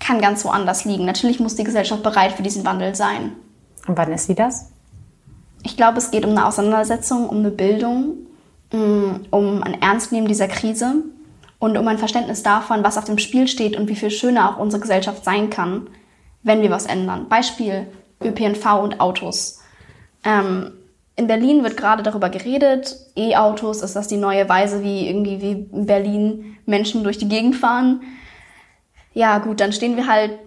kann ganz woanders liegen. Natürlich muss die Gesellschaft bereit für diesen Wandel sein. Und wann ist sie das? Ich glaube, es geht um eine Auseinandersetzung, um eine Bildung, mm, um ein Ernstnehmen dieser Krise und um ein Verständnis davon, was auf dem Spiel steht und wie viel schöner auch unsere Gesellschaft sein kann, wenn wir was ändern. Beispiel ÖPNV und Autos. Ähm, in Berlin wird gerade darüber geredet, E-Autos, ist das die neue Weise, wie irgendwie wie in Berlin Menschen durch die Gegend fahren? Ja, gut, dann stehen wir halt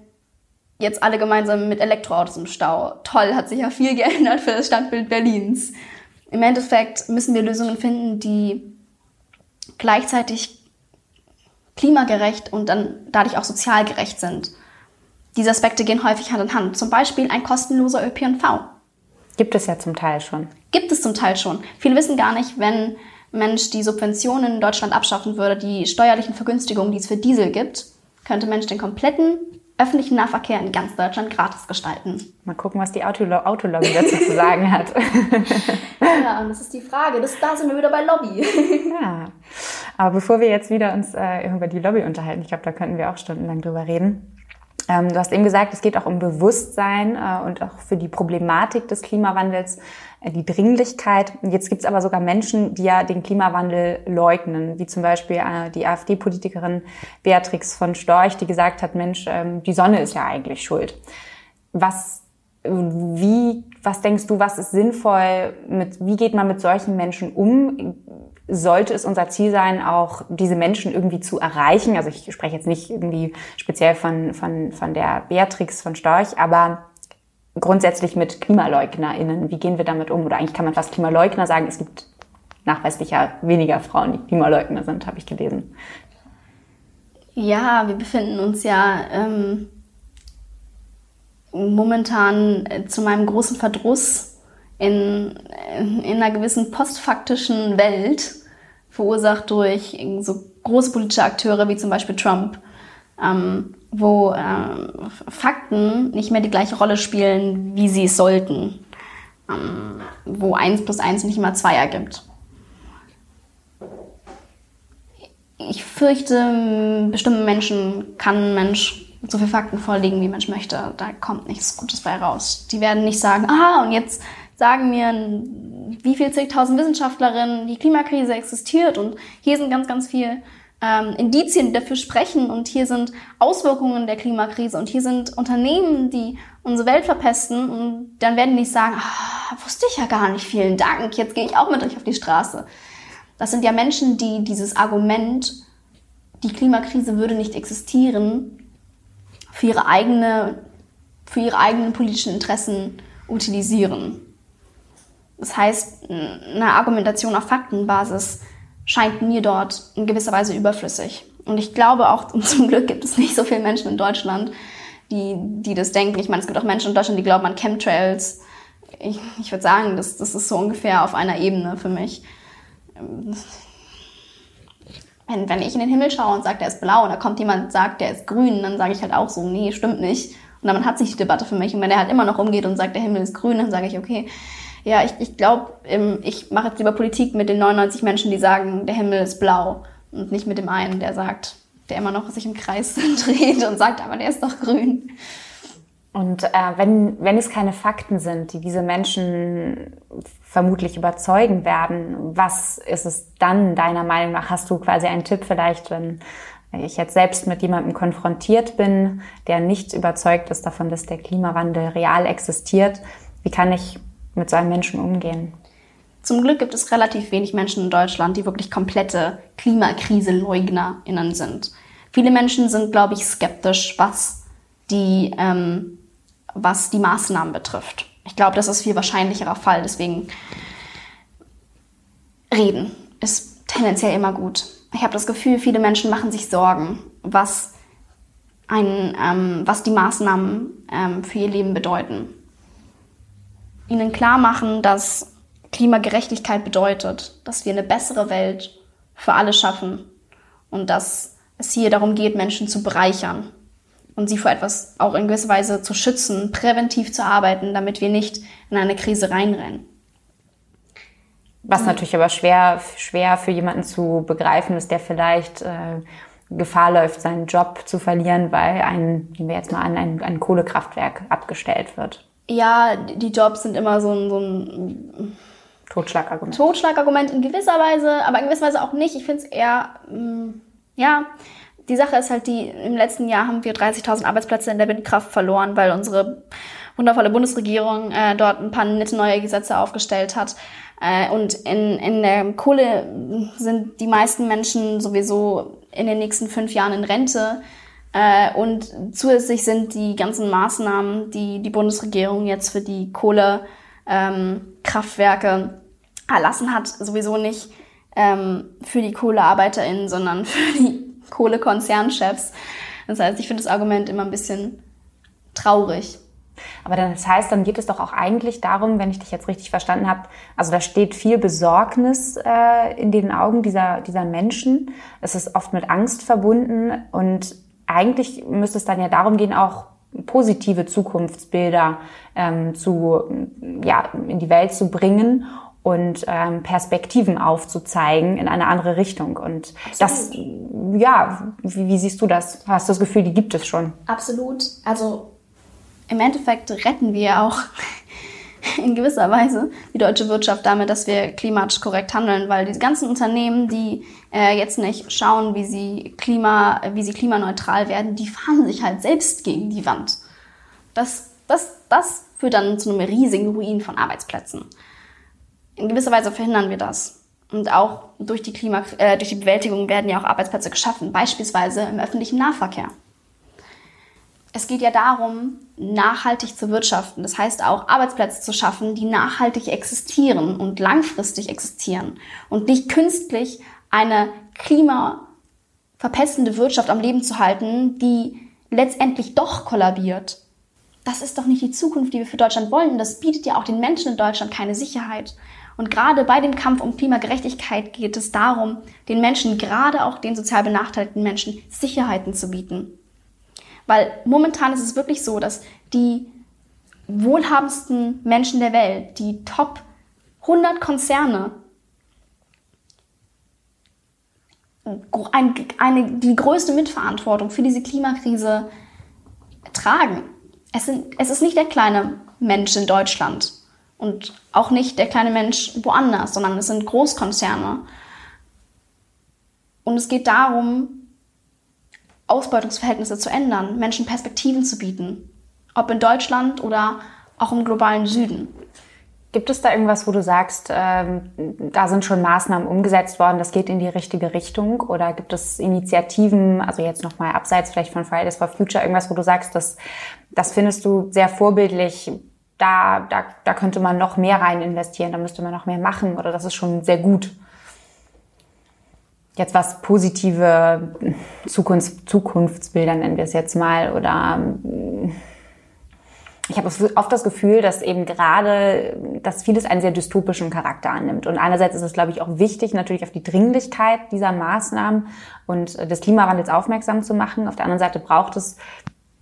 jetzt alle gemeinsam mit Elektroautos im Stau. Toll, hat sich ja viel geändert für das Stadtbild Berlins. Im Endeffekt müssen wir Lösungen finden, die gleichzeitig klimagerecht und dann dadurch auch sozial gerecht sind. Diese Aspekte gehen häufig Hand in Hand. Zum Beispiel ein kostenloser ÖPNV. Gibt es ja zum Teil schon. Gibt es zum Teil schon. Viele wissen gar nicht, wenn Mensch die Subventionen in Deutschland abschaffen würde, die steuerlichen Vergünstigungen, die es für Diesel gibt, könnte Mensch den kompletten öffentlichen Nahverkehr in ganz Deutschland gratis gestalten. Mal gucken, was die Autolo Autolobby dazu zu sagen hat. ja, und das ist die Frage. Das, da sind wir wieder bei Lobby. ja. Aber bevor wir jetzt wieder uns äh, über die Lobby unterhalten, ich glaube, da könnten wir auch stundenlang drüber reden. Ähm, du hast eben gesagt, es geht auch um Bewusstsein äh, und auch für die Problematik des Klimawandels, äh, die Dringlichkeit. Jetzt gibt es aber sogar Menschen, die ja den Klimawandel leugnen, wie zum Beispiel äh, die AfD-Politikerin Beatrix von Storch, die gesagt hat, Mensch, ähm, die Sonne ist ja eigentlich schuld. Was, wie, was denkst du, was ist sinnvoll, mit, wie geht man mit solchen Menschen um? Sollte es unser Ziel sein, auch diese Menschen irgendwie zu erreichen. Also ich spreche jetzt nicht irgendwie speziell von, von, von der Beatrix von Storch, aber grundsätzlich mit KlimaleugnerInnen? Wie gehen wir damit um? Oder eigentlich kann man fast Klimaleugner sagen. Es gibt nachweislich ja weniger Frauen, die Klimaleugner sind, habe ich gelesen. Ja, wir befinden uns ja ähm, momentan äh, zu meinem großen Verdruss in, in einer gewissen postfaktischen Welt, verursacht durch so große politische Akteure wie zum Beispiel Trump, ähm, wo äh, Fakten nicht mehr die gleiche Rolle spielen, wie sie es sollten, ähm, wo 1 plus 1 nicht immer 2 ergibt. Ich fürchte, bestimmten Menschen kann ein Mensch so viele Fakten vorlegen, wie ein Mensch möchte. Da kommt nichts Gutes bei raus. Die werden nicht sagen, ah, und jetzt sagen mir, wie viel zigtausend Wissenschaftlerinnen die Klimakrise existiert. Und hier sind ganz, ganz viele ähm, Indizien, die dafür sprechen. Und hier sind Auswirkungen der Klimakrise. Und hier sind Unternehmen, die unsere Welt verpesten. Und dann werden die sagen, ah, wusste ich ja gar nicht, vielen Dank, jetzt gehe ich auch mit euch auf die Straße. Das sind ja Menschen, die dieses Argument, die Klimakrise würde nicht existieren, für ihre, eigene, für ihre eigenen politischen Interessen utilisieren. Das heißt, eine Argumentation auf Faktenbasis scheint mir dort in gewisser Weise überflüssig. Und ich glaube auch, zum Glück gibt es nicht so viele Menschen in Deutschland, die, die das denken. Ich meine, es gibt auch Menschen in Deutschland, die glauben an Chemtrails. Ich, ich würde sagen, das, das ist so ungefähr auf einer Ebene für mich. Wenn, wenn ich in den Himmel schaue und sage, der ist blau, und da kommt jemand und sagt, der ist grün, dann sage ich halt auch so, nee, stimmt nicht. Und damit hat sich die Debatte für mich. Und wenn er halt immer noch umgeht und sagt, der Himmel ist grün, dann sage ich, okay, ja, ich, ich glaube, ich mache jetzt lieber Politik mit den 99 Menschen, die sagen, der Himmel ist blau und nicht mit dem einen, der sagt, der immer noch sich im Kreis dreht und sagt, aber der ist doch grün. Und äh, wenn, wenn es keine Fakten sind, die diese Menschen vermutlich überzeugen werden, was ist es dann deiner Meinung nach? Hast du quasi einen Tipp vielleicht, wenn ich jetzt selbst mit jemandem konfrontiert bin, der nicht überzeugt ist davon, dass der Klimawandel real existiert? Wie kann ich mit so einem Menschen umgehen? Zum Glück gibt es relativ wenig Menschen in Deutschland, die wirklich komplette Klimakrise-LeugnerInnen sind. Viele Menschen sind, glaube ich, skeptisch, was die, ähm, was die Maßnahmen betrifft. Ich glaube, das ist viel wahrscheinlicherer Fall. Deswegen reden ist tendenziell immer gut. Ich habe das Gefühl, viele Menschen machen sich Sorgen, was, ein, ähm, was die Maßnahmen ähm, für ihr Leben bedeuten ihnen klar machen, dass Klimagerechtigkeit bedeutet, dass wir eine bessere Welt für alle schaffen und dass es hier darum geht, Menschen zu bereichern und sie vor etwas auch in gewisser Weise zu schützen, präventiv zu arbeiten, damit wir nicht in eine Krise reinrennen. Was natürlich aber schwer, schwer für jemanden zu begreifen ist, der vielleicht äh, Gefahr läuft, seinen Job zu verlieren, weil ein, nehmen wir jetzt mal an, ein, ein Kohlekraftwerk abgestellt wird ja, die Jobs sind immer so ein, so ein Totschlagargument. Totschlagargument in gewisser Weise, aber in gewisser Weise auch nicht. Ich finde es eher, mh, mm, ja, die Sache ist halt die, im letzten Jahr haben wir 30.000 Arbeitsplätze in der Windkraft verloren, weil unsere wundervolle Bundesregierung äh, dort ein paar nette neue Gesetze aufgestellt hat. Äh, und in, in der Kohle sind die meisten Menschen sowieso in den nächsten fünf Jahren in Rente. Äh, und zusätzlich sind die ganzen Maßnahmen, die die Bundesregierung jetzt für die Kohlekraftwerke ähm, erlassen hat, sowieso nicht ähm, für die KohlearbeiterInnen, sondern für die Kohlekonzernchefs. Das heißt, ich finde das Argument immer ein bisschen traurig. Aber das heißt, dann geht es doch auch eigentlich darum, wenn ich dich jetzt richtig verstanden habe, also da steht viel Besorgnis äh, in den Augen dieser, dieser Menschen. Es ist oft mit Angst verbunden und eigentlich müsste es dann ja darum gehen, auch positive Zukunftsbilder ähm, zu, ja, in die Welt zu bringen und ähm, Perspektiven aufzuzeigen in eine andere Richtung. Und Absolut. das, ja, wie, wie siehst du das? Hast du das Gefühl, die gibt es schon? Absolut. Also im Endeffekt retten wir auch in gewisser Weise die deutsche Wirtschaft damit, dass wir klimatisch korrekt handeln, weil die ganzen Unternehmen, die äh, jetzt nicht schauen, wie sie Klima, wie sie klimaneutral werden, die fahren sich halt selbst gegen die Wand. Das, das, das führt dann zu einem riesigen Ruin von Arbeitsplätzen. In gewisser Weise verhindern wir das. Und auch durch die, Klima, äh, durch die Bewältigung werden ja auch Arbeitsplätze geschaffen, beispielsweise im öffentlichen Nahverkehr. Es geht ja darum, nachhaltig zu wirtschaften. Das heißt auch Arbeitsplätze zu schaffen, die nachhaltig existieren und langfristig existieren und nicht künstlich eine klimaverpestende Wirtschaft am Leben zu halten, die letztendlich doch kollabiert. Das ist doch nicht die Zukunft, die wir für Deutschland wollen. Das bietet ja auch den Menschen in Deutschland keine Sicherheit. Und gerade bei dem Kampf um Klimagerechtigkeit geht es darum, den Menschen, gerade auch den sozial benachteiligten Menschen, Sicherheiten zu bieten. Weil momentan ist es wirklich so, dass die wohlhabendsten Menschen der Welt, die Top 100 Konzerne, eine, eine, die größte Mitverantwortung für diese Klimakrise tragen. Es, sind, es ist nicht der kleine Mensch in Deutschland und auch nicht der kleine Mensch woanders, sondern es sind Großkonzerne. Und es geht darum, Ausbeutungsverhältnisse zu ändern, Menschen Perspektiven zu bieten, ob in Deutschland oder auch im globalen Süden. Gibt es da irgendwas, wo du sagst, ähm, da sind schon Maßnahmen umgesetzt worden, das geht in die richtige Richtung? Oder gibt es Initiativen, also jetzt nochmal abseits vielleicht von Fridays for Future, irgendwas, wo du sagst, das, das findest du sehr vorbildlich, da, da, da könnte man noch mehr rein investieren, da müsste man noch mehr machen oder das ist schon sehr gut? Jetzt was positive Zukunfts Zukunftsbilder nennen wir es jetzt mal oder ähm, ich habe oft das Gefühl, dass eben gerade, dass vieles einen sehr dystopischen Charakter annimmt. Und einerseits ist es, glaube ich, auch wichtig, natürlich auf die Dringlichkeit dieser Maßnahmen und des Klimawandels aufmerksam zu machen. Auf der anderen Seite braucht es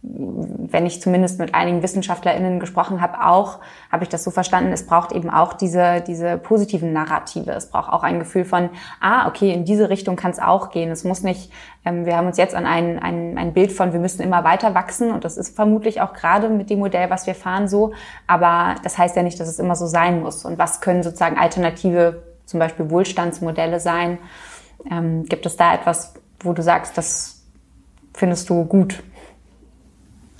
wenn ich zumindest mit einigen WissenschaftlerInnen gesprochen habe, auch, habe ich das so verstanden, es braucht eben auch diese, diese positiven Narrative. Es braucht auch ein Gefühl von, ah, okay, in diese Richtung kann es auch gehen. Es muss nicht, ähm, wir haben uns jetzt an ein, ein, ein Bild von, wir müssen immer weiter wachsen und das ist vermutlich auch gerade mit dem Modell, was wir fahren, so. Aber das heißt ja nicht, dass es immer so sein muss. Und was können sozusagen alternative, zum Beispiel Wohlstandsmodelle sein? Ähm, gibt es da etwas, wo du sagst, das findest du gut?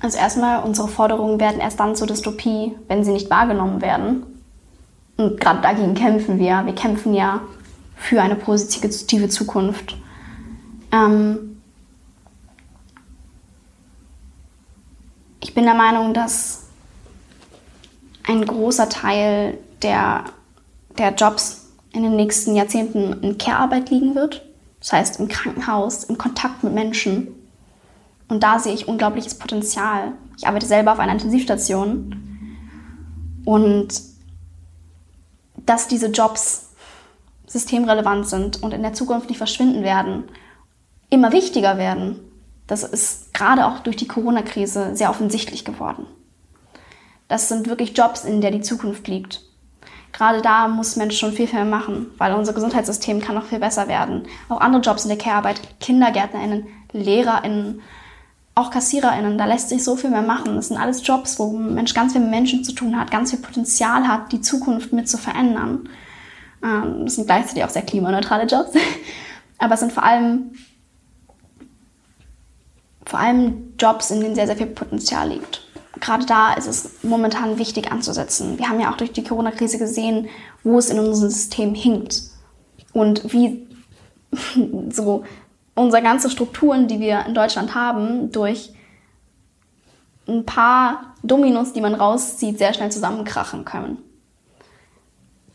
Also erstmal, unsere Forderungen werden erst dann zur Dystopie, wenn sie nicht wahrgenommen werden. Und gerade dagegen kämpfen wir. Wir kämpfen ja für eine positive Zukunft. Ähm ich bin der Meinung, dass ein großer Teil der, der Jobs in den nächsten Jahrzehnten in Care-Arbeit liegen wird. Das heißt im Krankenhaus, im Kontakt mit Menschen. Und da sehe ich unglaubliches Potenzial. Ich arbeite selber auf einer Intensivstation. Und dass diese Jobs systemrelevant sind und in der Zukunft nicht verschwinden werden, immer wichtiger werden, das ist gerade auch durch die Corona-Krise sehr offensichtlich geworden. Das sind wirklich Jobs, in der die Zukunft liegt. Gerade da muss Mensch schon viel, viel mehr machen, weil unser Gesundheitssystem kann noch viel besser werden. Auch andere Jobs in der Care-Arbeit, KindergärtnerInnen, LehrerInnen, auch KassiererInnen, da lässt sich so viel mehr machen. Das sind alles Jobs, wo ein Mensch ganz viel mit Menschen zu tun hat, ganz viel Potenzial hat, die Zukunft mit zu verändern. Ähm, das sind gleichzeitig auch sehr klimaneutrale Jobs. Aber es sind vor allem, vor allem Jobs, in denen sehr, sehr viel Potenzial liegt. Gerade da ist es momentan wichtig anzusetzen. Wir haben ja auch durch die Corona-Krise gesehen, wo es in unserem System hinkt. Und wie so unsere ganze Strukturen, die wir in Deutschland haben, durch ein paar Dominos, die man rauszieht, sehr schnell zusammenkrachen können.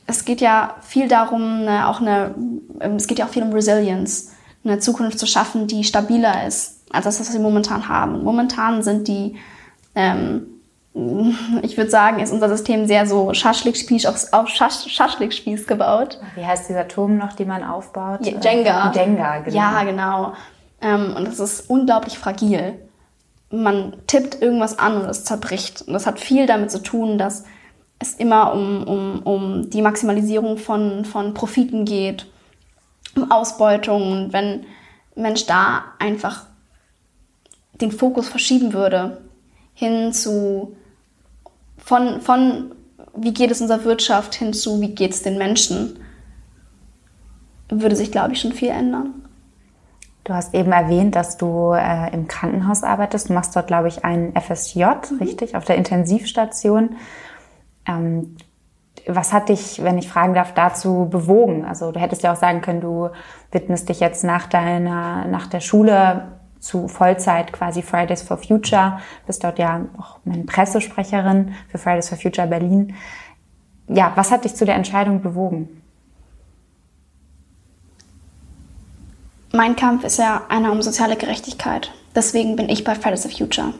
Es geht ja viel darum, eine, auch eine, ähm, es geht ja auch viel um Resilience, eine Zukunft zu schaffen, die stabiler ist als das, was wir momentan haben. momentan sind die ähm, ich würde sagen, ist unser System sehr so Schaschlikspieß auf, auf Schasch, Schaschlikspieß gebaut. Wie heißt dieser Turm noch, den man aufbaut? Ja, Jenga. Jenga, genau. Ja, genau. Ähm, und das ist unglaublich fragil. Man tippt irgendwas an und es zerbricht. Und das hat viel damit zu tun, dass es immer um, um, um die Maximalisierung von, von Profiten geht, um Ausbeutung. Und wenn Mensch da einfach den Fokus verschieben würde hin zu von, von wie geht es unserer Wirtschaft hin zu, wie geht es den Menschen, würde sich, glaube ich, schon viel ändern. Du hast eben erwähnt, dass du äh, im Krankenhaus arbeitest. Du machst dort, glaube ich, einen FSJ, mhm. richtig, auf der Intensivstation. Ähm, was hat dich, wenn ich fragen darf, dazu bewogen? Also du hättest ja auch sagen können, du widmest dich jetzt nach deiner, nach der Schule zu Vollzeit quasi Fridays for Future, bist dort ja auch eine Pressesprecherin für Fridays for Future Berlin. Ja, was hat dich zu der Entscheidung bewogen? Mein Kampf ist ja einer um soziale Gerechtigkeit. Deswegen bin ich bei Fridays for Future.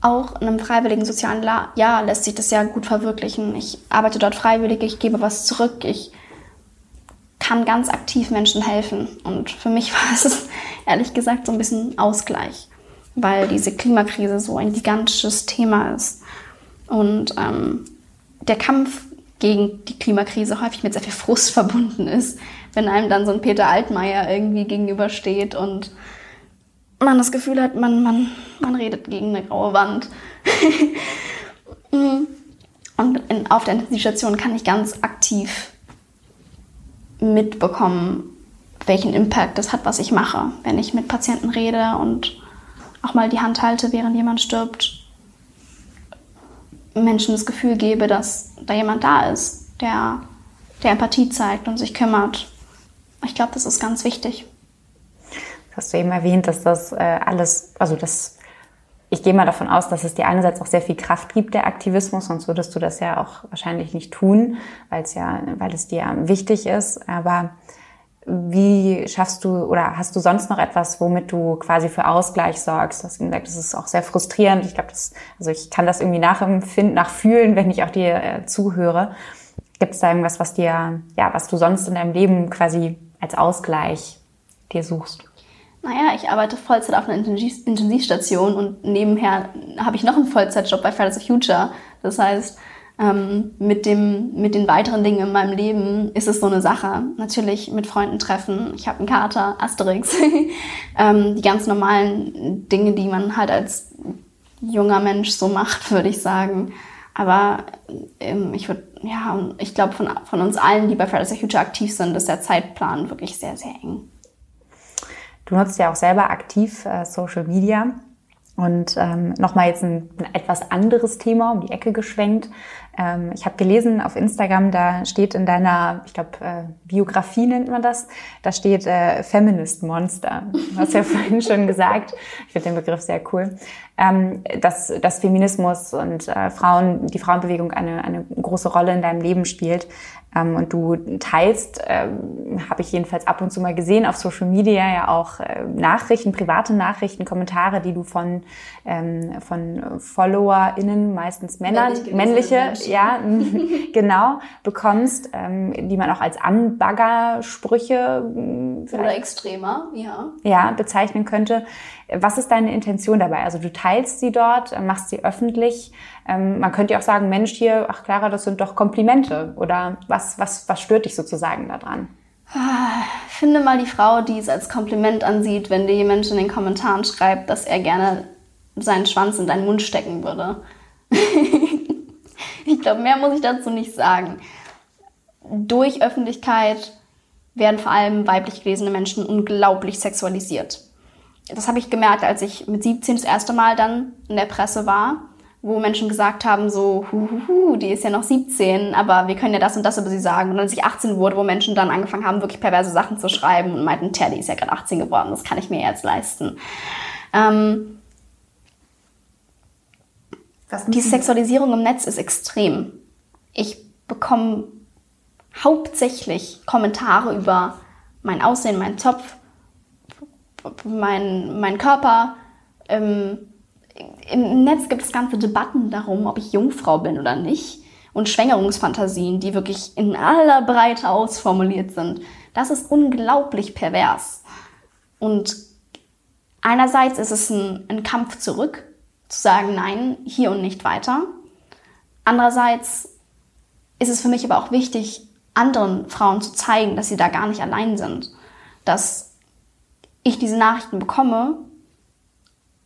Auch in einem freiwilligen sozialen Jahr lässt sich das ja gut verwirklichen. Ich arbeite dort freiwillig, ich gebe was zurück, ich kann ganz aktiv Menschen helfen. Und für mich war es ehrlich gesagt so ein bisschen Ausgleich, weil diese Klimakrise so ein gigantisches Thema ist. Und ähm, der Kampf gegen die Klimakrise häufig mit sehr viel Frust verbunden ist, wenn einem dann so ein Peter Altmaier irgendwie gegenübersteht und man das Gefühl hat, man, man, man redet gegen eine graue Wand. und in, auf der Intensivstation kann ich ganz aktiv mitbekommen, welchen Impact das hat, was ich mache, wenn ich mit Patienten rede und auch mal die Hand halte, während jemand stirbt. Menschen das Gefühl gebe, dass da jemand da ist, der, der Empathie zeigt und sich kümmert. Ich glaube, das ist ganz wichtig. Hast du eben erwähnt, dass das äh, alles, also das, ich gehe mal davon aus, dass es dir einerseits auch sehr viel Kraft gibt, der Aktivismus, sonst würdest du das ja auch wahrscheinlich nicht tun, weil es ja, weil es dir wichtig ist. Aber wie schaffst du oder hast du sonst noch etwas, womit du quasi für Ausgleich sorgst? Du hast gesagt, das ist auch sehr frustrierend. Ich glaube, das, also ich kann das irgendwie nachempfinden, nachfühlen, wenn ich auch dir äh, zuhöre. Gibt es da irgendwas, was dir, ja, was du sonst in deinem Leben quasi als Ausgleich dir suchst? Naja, ich arbeite Vollzeit auf einer Intensivstation und nebenher habe ich noch einen Vollzeitjob bei Fridays for Future. Das heißt, ähm, mit, dem, mit den weiteren Dingen in meinem Leben ist es so eine Sache. Natürlich mit Freunden treffen. Ich habe einen Kater, Asterix. ähm, die ganz normalen Dinge, die man halt als junger Mensch so macht, würde ich sagen. Aber ähm, ich würde, ja, ich glaube, von, von uns allen, die bei Fridays for Future aktiv sind, ist der Zeitplan wirklich sehr, sehr eng. Du nutzt ja auch selber aktiv äh, Social Media. Und ähm, nochmal jetzt ein, ein etwas anderes Thema um die Ecke geschwenkt. Ähm, ich habe gelesen auf Instagram, da steht in deiner, ich glaube, äh, Biografie nennt man das, da steht äh, Feminist Monster. Du hast ja vorhin schon gesagt, ich finde den Begriff sehr cool, ähm, dass, dass Feminismus und äh, Frauen, die Frauenbewegung eine, eine große Rolle in deinem Leben spielt. Ähm, und du teilst, ähm, habe ich jedenfalls ab und zu mal gesehen, auf Social Media ja auch äh, Nachrichten, private Nachrichten, Kommentare, die du von, ähm, von FollowerInnen, meistens Männern, männliche, ja, genau, bekommst, ähm, die man auch als Anbaggersprüche äh, oder extremer, ja. Ja, bezeichnen könnte. Was ist deine Intention dabei? Also du teilst sie dort, machst sie öffentlich. Ähm, man könnte ja auch sagen, Mensch, hier, ach Clara, das sind doch Komplimente. Oder was, was, was stört dich sozusagen daran? Finde mal die Frau, die es als Kompliment ansieht, wenn dir jemand in den Kommentaren schreibt, dass er gerne seinen Schwanz in deinen Mund stecken würde. ich glaube, mehr muss ich dazu nicht sagen. Durch Öffentlichkeit werden vor allem weiblich gelesene Menschen unglaublich sexualisiert das habe ich gemerkt, als ich mit 17 das erste Mal dann in der Presse war, wo Menschen gesagt haben, so, hu, hu, hu, die ist ja noch 17, aber wir können ja das und das über sie sagen. Und als ich 18 wurde, wo Menschen dann angefangen haben, wirklich perverse Sachen zu schreiben und meinten, Teddy ist ja gerade 18 geworden, das kann ich mir jetzt leisten. Ähm, die Sexualisierung im Netz ist extrem. Ich bekomme hauptsächlich Kommentare über mein Aussehen, meinen Zopf, mein, mein Körper. Ähm, Im Netz gibt es ganze Debatten darum, ob ich Jungfrau bin oder nicht. Und Schwängerungsfantasien, die wirklich in aller Breite ausformuliert sind. Das ist unglaublich pervers. Und einerseits ist es ein, ein Kampf zurück, zu sagen, nein, hier und nicht weiter. Andererseits ist es für mich aber auch wichtig, anderen Frauen zu zeigen, dass sie da gar nicht allein sind. Dass ich diese Nachrichten bekomme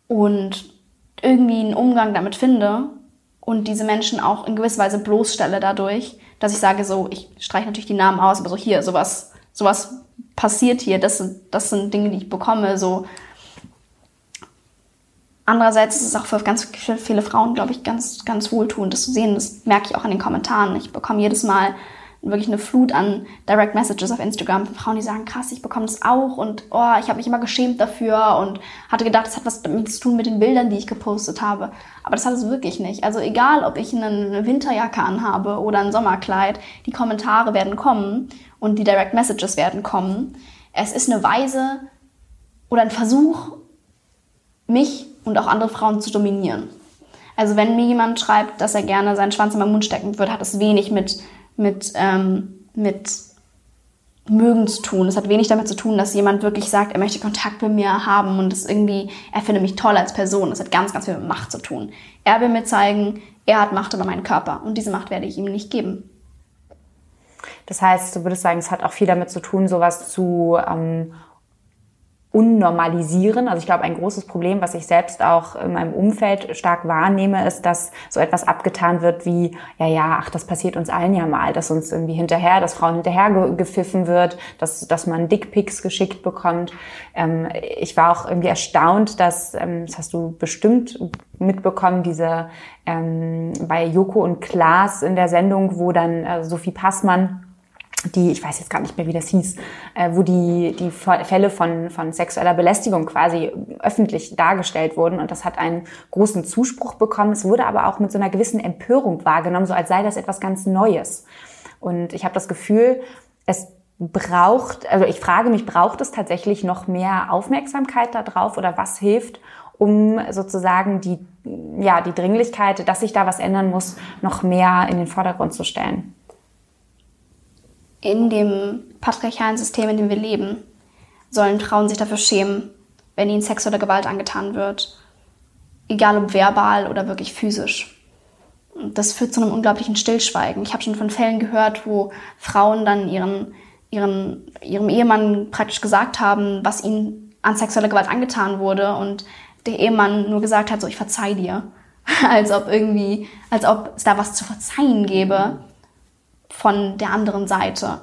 und irgendwie einen Umgang damit finde und diese Menschen auch in gewisser Weise bloßstelle dadurch, dass ich sage so, ich streiche natürlich die Namen aus, aber so hier, sowas, sowas passiert hier, das sind, das sind Dinge, die ich bekomme, so. Andererseits ist es auch für ganz viele Frauen, glaube ich, ganz, ganz wohltuend, das zu sehen. Das merke ich auch in den Kommentaren. Ich bekomme jedes Mal wirklich eine Flut an Direct Messages auf Instagram von Frauen, die sagen, krass, ich bekomme das auch und oh, ich habe mich immer geschämt dafür und hatte gedacht, das hat was damit zu tun mit den Bildern, die ich gepostet habe. Aber das hat es wirklich nicht. Also egal, ob ich eine Winterjacke anhabe oder ein Sommerkleid, die Kommentare werden kommen und die Direct Messages werden kommen. Es ist eine Weise oder ein Versuch, mich und auch andere Frauen zu dominieren. Also wenn mir jemand schreibt, dass er gerne seinen Schwanz in meinen Mund stecken würde, hat es wenig mit, mit, ähm, mit mögen zu tun. Es hat wenig damit zu tun, dass jemand wirklich sagt, er möchte Kontakt mit mir haben und es irgendwie, er findet mich toll als Person. Das hat ganz, ganz viel mit Macht zu tun. Er will mir zeigen, er hat Macht über meinen Körper und diese Macht werde ich ihm nicht geben. Das heißt, du würdest sagen, es hat auch viel damit zu tun, sowas zu ähm, unnormalisieren. Also ich glaube, ein großes Problem, was ich selbst auch in meinem Umfeld stark wahrnehme, ist, dass so etwas abgetan wird wie, ja, ja, ach, das passiert uns allen ja mal, dass uns irgendwie hinterher, dass Frauen hinterher ge gepfiffen wird, dass, dass man Dickpics geschickt bekommt. Ähm, ich war auch irgendwie erstaunt, dass, ähm, das hast du bestimmt mitbekommen, diese ähm, bei Joko und Klaas in der Sendung, wo dann äh, Sophie Passmann die, ich weiß jetzt gar nicht mehr, wie das hieß, äh, wo die, die Fälle von, von sexueller Belästigung quasi öffentlich dargestellt wurden. Und das hat einen großen Zuspruch bekommen. Es wurde aber auch mit so einer gewissen Empörung wahrgenommen, so als sei das etwas ganz Neues. Und ich habe das Gefühl, es braucht, also ich frage mich, braucht es tatsächlich noch mehr Aufmerksamkeit darauf oder was hilft, um sozusagen die, ja, die Dringlichkeit, dass sich da was ändern muss, noch mehr in den Vordergrund zu stellen? In dem patriarchalen System, in dem wir leben, sollen Frauen sich dafür schämen, wenn ihnen sexuelle Gewalt angetan wird. Egal ob verbal oder wirklich physisch. Das führt zu einem unglaublichen Stillschweigen. Ich habe schon von Fällen gehört, wo Frauen dann ihren, ihren, ihrem Ehemann praktisch gesagt haben, was ihnen an sexueller Gewalt angetan wurde und der Ehemann nur gesagt hat, so ich verzeih dir. als ob irgendwie, als ob es da was zu verzeihen gäbe von der anderen Seite.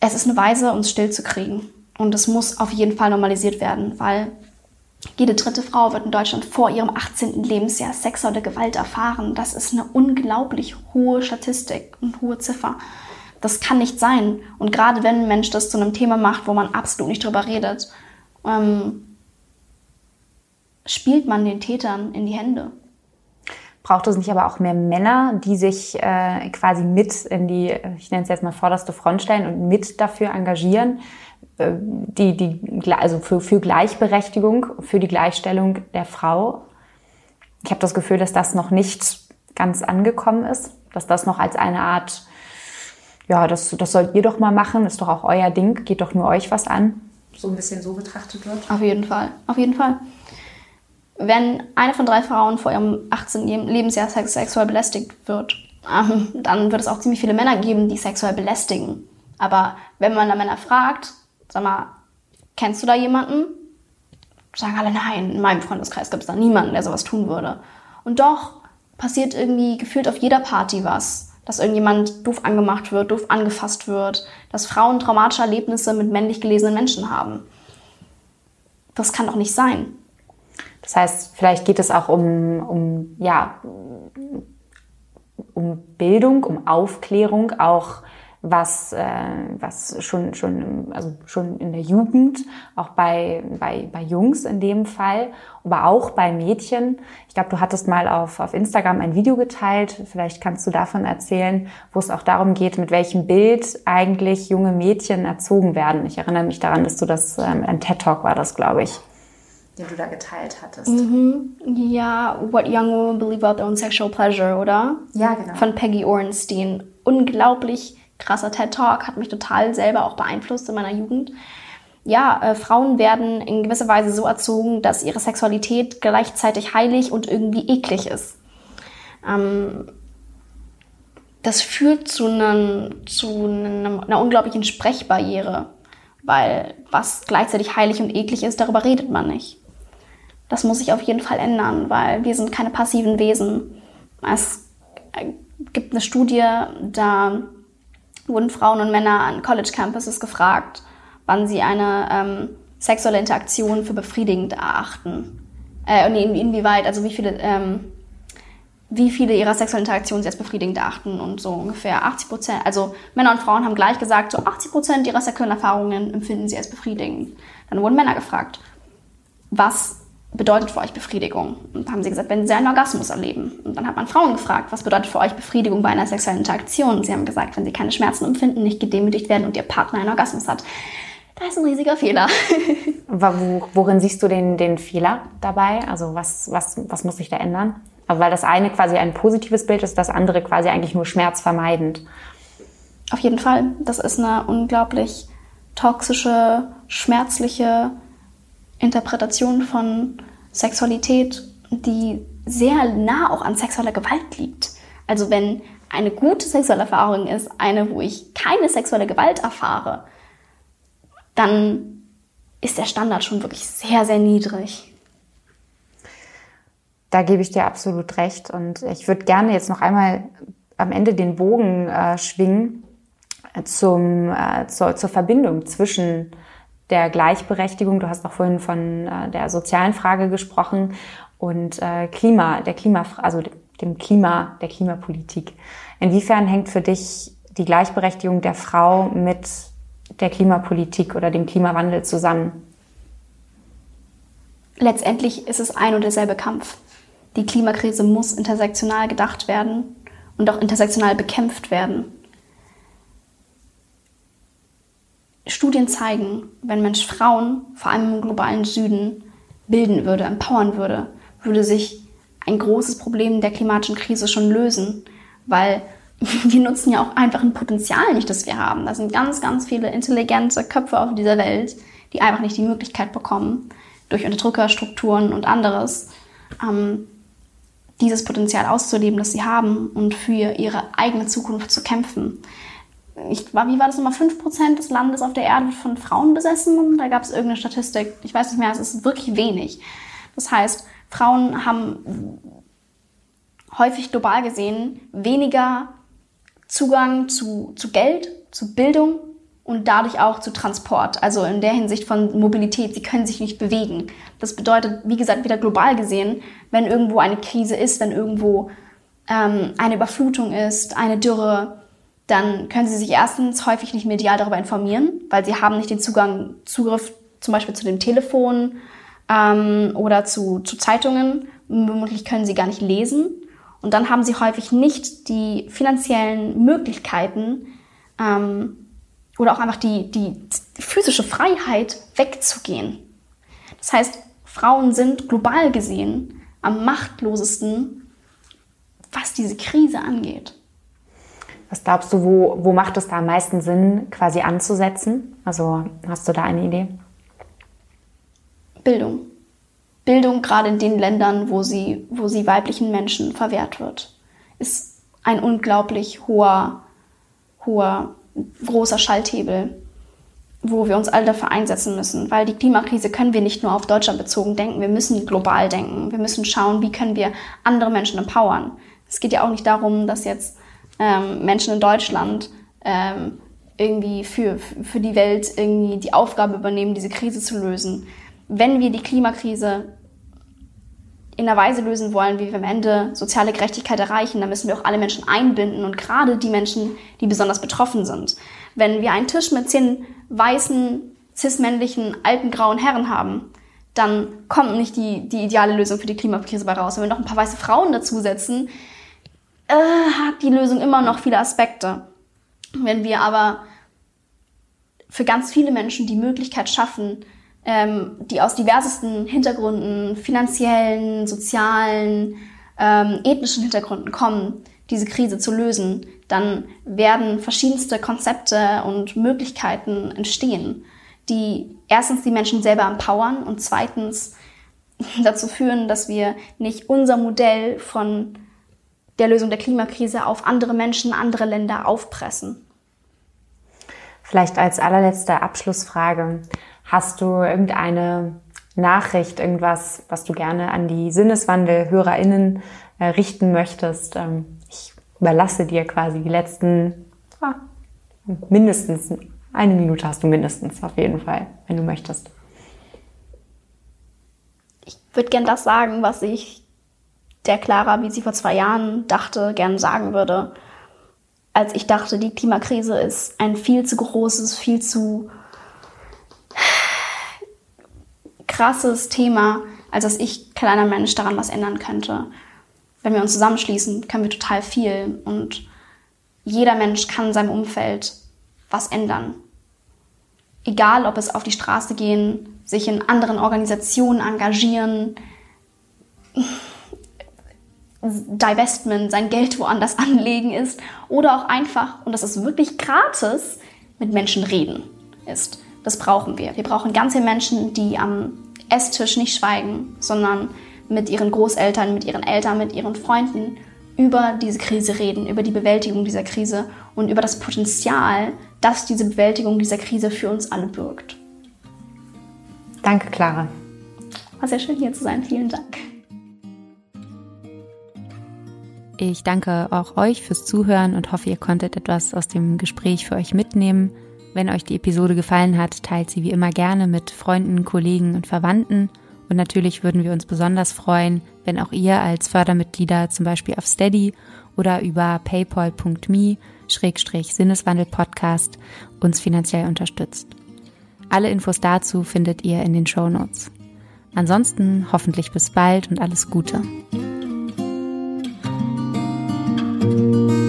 Es ist eine Weise, uns still zu kriegen. Und es muss auf jeden Fall normalisiert werden, weil jede dritte Frau wird in Deutschland vor ihrem 18. Lebensjahr sexuelle Gewalt erfahren. Das ist eine unglaublich hohe Statistik und hohe Ziffer. Das kann nicht sein. Und gerade wenn ein Mensch das zu einem Thema macht, wo man absolut nicht drüber redet, ähm, spielt man den Tätern in die Hände braucht es nicht aber auch mehr Männer, die sich äh, quasi mit in die, ich nenne es jetzt mal vorderste Front stellen und mit dafür engagieren, äh, die, die, also für, für Gleichberechtigung, für die Gleichstellung der Frau. Ich habe das Gefühl, dass das noch nicht ganz angekommen ist, dass das noch als eine Art, ja, das, das sollt ihr doch mal machen, ist doch auch euer Ding, geht doch nur euch was an. So ein bisschen so betrachtet wird. Auf jeden Fall, auf jeden Fall wenn eine von drei Frauen vor ihrem 18. Lebensjahr sexuell belästigt wird, ähm, dann wird es auch ziemlich viele Männer geben, die sexuell belästigen. Aber wenn man da Männer fragt, sag mal, kennst du da jemanden? Sagen alle nein, in meinem Freundeskreis gibt es da niemanden, der sowas tun würde. Und doch passiert irgendwie gefühlt auf jeder Party was. Dass irgendjemand doof angemacht wird, doof angefasst wird, dass Frauen traumatische Erlebnisse mit männlich gelesenen Menschen haben. Das kann doch nicht sein. Das heißt, vielleicht geht es auch um, um, ja, um Bildung, um Aufklärung, auch was, äh, was schon, schon, also schon in der Jugend, auch bei, bei, bei Jungs in dem Fall, aber auch bei Mädchen. Ich glaube, du hattest mal auf, auf Instagram ein Video geteilt, vielleicht kannst du davon erzählen, wo es auch darum geht, mit welchem Bild eigentlich junge Mädchen erzogen werden. Ich erinnere mich daran, dass du das, ähm, ein TED-Talk war das, glaube ich den du da geteilt hattest. Mhm. Ja, What Young Women Believe About Their Own Sexual Pleasure, oder? Ja, genau. Von Peggy Orenstein. Unglaublich krasser TED-Talk, hat mich total selber auch beeinflusst in meiner Jugend. Ja, äh, Frauen werden in gewisser Weise so erzogen, dass ihre Sexualität gleichzeitig heilig und irgendwie eklig ist. Ähm, das führt zu, einem, zu einem, einer unglaublichen Sprechbarriere, weil was gleichzeitig heilig und eklig ist, darüber redet man nicht. Das muss sich auf jeden Fall ändern, weil wir sind keine passiven Wesen. Es gibt eine Studie, da wurden Frauen und Männer an College Campuses gefragt, wann sie eine ähm, sexuelle Interaktion für befriedigend erachten. Äh, und in, inwieweit, also wie viele, ähm, wie viele ihrer sexuellen Interaktionen sie als befriedigend erachten und so ungefähr 80 Prozent, also Männer und Frauen haben gleich gesagt, so 80 Prozent ihrer sexuellen Erfahrungen empfinden sie als befriedigend. Dann wurden Männer gefragt, was bedeutet für euch Befriedigung? Und haben sie gesagt, wenn sie einen Orgasmus erleben. Und dann hat man Frauen gefragt, was bedeutet für euch Befriedigung bei einer sexuellen Interaktion? Und sie haben gesagt, wenn sie keine Schmerzen empfinden, nicht gedemütigt werden und ihr Partner einen Orgasmus hat. Da ist ein riesiger Fehler. Worin siehst du den, den Fehler dabei? Also was, was, was muss sich da ändern? Aber weil das eine quasi ein positives Bild ist, das andere quasi eigentlich nur schmerzvermeidend. Auf jeden Fall. Das ist eine unglaublich toxische, schmerzliche Interpretation von Sexualität, die sehr nah auch an sexueller Gewalt liegt. Also wenn eine gute sexuelle Erfahrung ist, eine, wo ich keine sexuelle Gewalt erfahre, dann ist der Standard schon wirklich sehr, sehr niedrig. Da gebe ich dir absolut recht. Und ich würde gerne jetzt noch einmal am Ende den Bogen äh, schwingen zum, äh, zur, zur Verbindung zwischen der Gleichberechtigung. Du hast auch vorhin von äh, der sozialen Frage gesprochen und äh, Klima, der Klima, also dem Klima, der Klimapolitik. Inwiefern hängt für dich die Gleichberechtigung der Frau mit der Klimapolitik oder dem Klimawandel zusammen? Letztendlich ist es ein und derselbe Kampf. Die Klimakrise muss intersektional gedacht werden und auch intersektional bekämpft werden. Studien zeigen, wenn Mensch Frauen, vor allem im globalen Süden, bilden würde, empowern würde, würde sich ein großes Problem der klimatischen Krise schon lösen, weil wir nutzen ja auch einfach ein Potenzial nicht, das wir haben. Da sind ganz, ganz viele intelligente Köpfe auf dieser Welt, die einfach nicht die Möglichkeit bekommen, durch Unterdrückerstrukturen und anderes, ähm, dieses Potenzial auszuleben, das sie haben und für ihre eigene Zukunft zu kämpfen. Ich war, wie war das nochmal? 5% des Landes auf der Erde wird von Frauen besessen da gab es irgendeine Statistik, ich weiß nicht mehr, es ist wirklich wenig. Das heißt, Frauen haben häufig global gesehen weniger Zugang zu, zu Geld, zu Bildung und dadurch auch zu Transport. Also in der Hinsicht von Mobilität. Sie können sich nicht bewegen. Das bedeutet, wie gesagt, wieder global gesehen, wenn irgendwo eine Krise ist, wenn irgendwo ähm, eine Überflutung ist, eine Dürre, dann können sie sich erstens häufig nicht medial darüber informieren, weil sie haben nicht den Zugang, Zugriff zum Beispiel zu dem Telefon ähm, oder zu, zu Zeitungen. Womöglich können sie gar nicht lesen. Und dann haben sie häufig nicht die finanziellen Möglichkeiten, ähm, oder auch einfach die, die physische Freiheit wegzugehen. Das heißt, Frauen sind global gesehen am machtlosesten, was diese Krise angeht. Was glaubst du, wo, wo macht es da am meisten Sinn, quasi anzusetzen? Also hast du da eine Idee? Bildung. Bildung gerade in den Ländern, wo sie, wo sie weiblichen Menschen verwehrt wird, ist ein unglaublich hoher, hoher großer Schalthebel, wo wir uns alle dafür einsetzen müssen. Weil die Klimakrise können wir nicht nur auf Deutschland bezogen denken, wir müssen global denken. Wir müssen schauen, wie können wir andere Menschen empowern. Es geht ja auch nicht darum, dass jetzt ähm, Menschen in Deutschland ähm, irgendwie für, für die Welt irgendwie die Aufgabe übernehmen, diese Krise zu lösen. Wenn wir die Klimakrise in einer Weise lösen wollen, wie wir am Ende soziale Gerechtigkeit erreichen, dann müssen wir auch alle Menschen einbinden und gerade die Menschen, die besonders betroffen sind. Wenn wir einen Tisch mit zehn weißen, cismännlichen, alten, grauen Herren haben, dann kommt nicht die, die ideale Lösung für die Klimakrise bei raus. Wenn wir noch ein paar weiße Frauen dazusetzen, äh, hat die Lösung immer noch viele Aspekte. Wenn wir aber für ganz viele Menschen die Möglichkeit schaffen, ähm, die aus diversesten Hintergründen, finanziellen, sozialen, ähm, ethnischen Hintergründen kommen, diese Krise zu lösen, dann werden verschiedenste Konzepte und Möglichkeiten entstehen, die erstens die Menschen selber empowern und zweitens dazu führen, dass wir nicht unser Modell von der Lösung der Klimakrise auf andere Menschen, andere Länder aufpressen. Vielleicht als allerletzte Abschlussfrage. Hast du irgendeine Nachricht, irgendwas, was du gerne an die Sinneswandel-HörerInnen äh, richten möchtest? Ähm, ich überlasse dir quasi die letzten ah, mindestens eine Minute hast du mindestens auf jeden Fall, wenn du möchtest. Ich würde gern das sagen, was ich der Clara, wie sie vor zwei Jahren dachte, gern sagen würde. Als ich dachte, die Klimakrise ist ein viel zu großes, viel zu krasses Thema, als dass ich, kleiner Mensch, daran was ändern könnte. Wenn wir uns zusammenschließen, können wir total viel und jeder Mensch kann in seinem Umfeld was ändern. Egal, ob es auf die Straße gehen, sich in anderen Organisationen engagieren, Divestment, sein Geld woanders anlegen ist oder auch einfach, und das ist wirklich gratis, mit Menschen reden ist. Das brauchen wir. Wir brauchen ganze Menschen, die am Esstisch nicht schweigen, sondern mit ihren Großeltern, mit ihren Eltern, mit ihren Freunden über diese Krise reden, über die Bewältigung dieser Krise und über das Potenzial, das diese Bewältigung dieser Krise für uns alle birgt. Danke, Clara. War sehr schön hier zu sein. Vielen Dank. Ich danke auch euch fürs Zuhören und hoffe, ihr konntet etwas aus dem Gespräch für euch mitnehmen. Wenn euch die Episode gefallen hat, teilt sie wie immer gerne mit Freunden, Kollegen und Verwandten. Und natürlich würden wir uns besonders freuen, wenn auch ihr als Fördermitglieder zum Beispiel auf Steady oder über paypal.me Sinneswandel Podcast uns finanziell unterstützt. Alle Infos dazu findet ihr in den Show Notes. Ansonsten hoffentlich bis bald und alles Gute. Música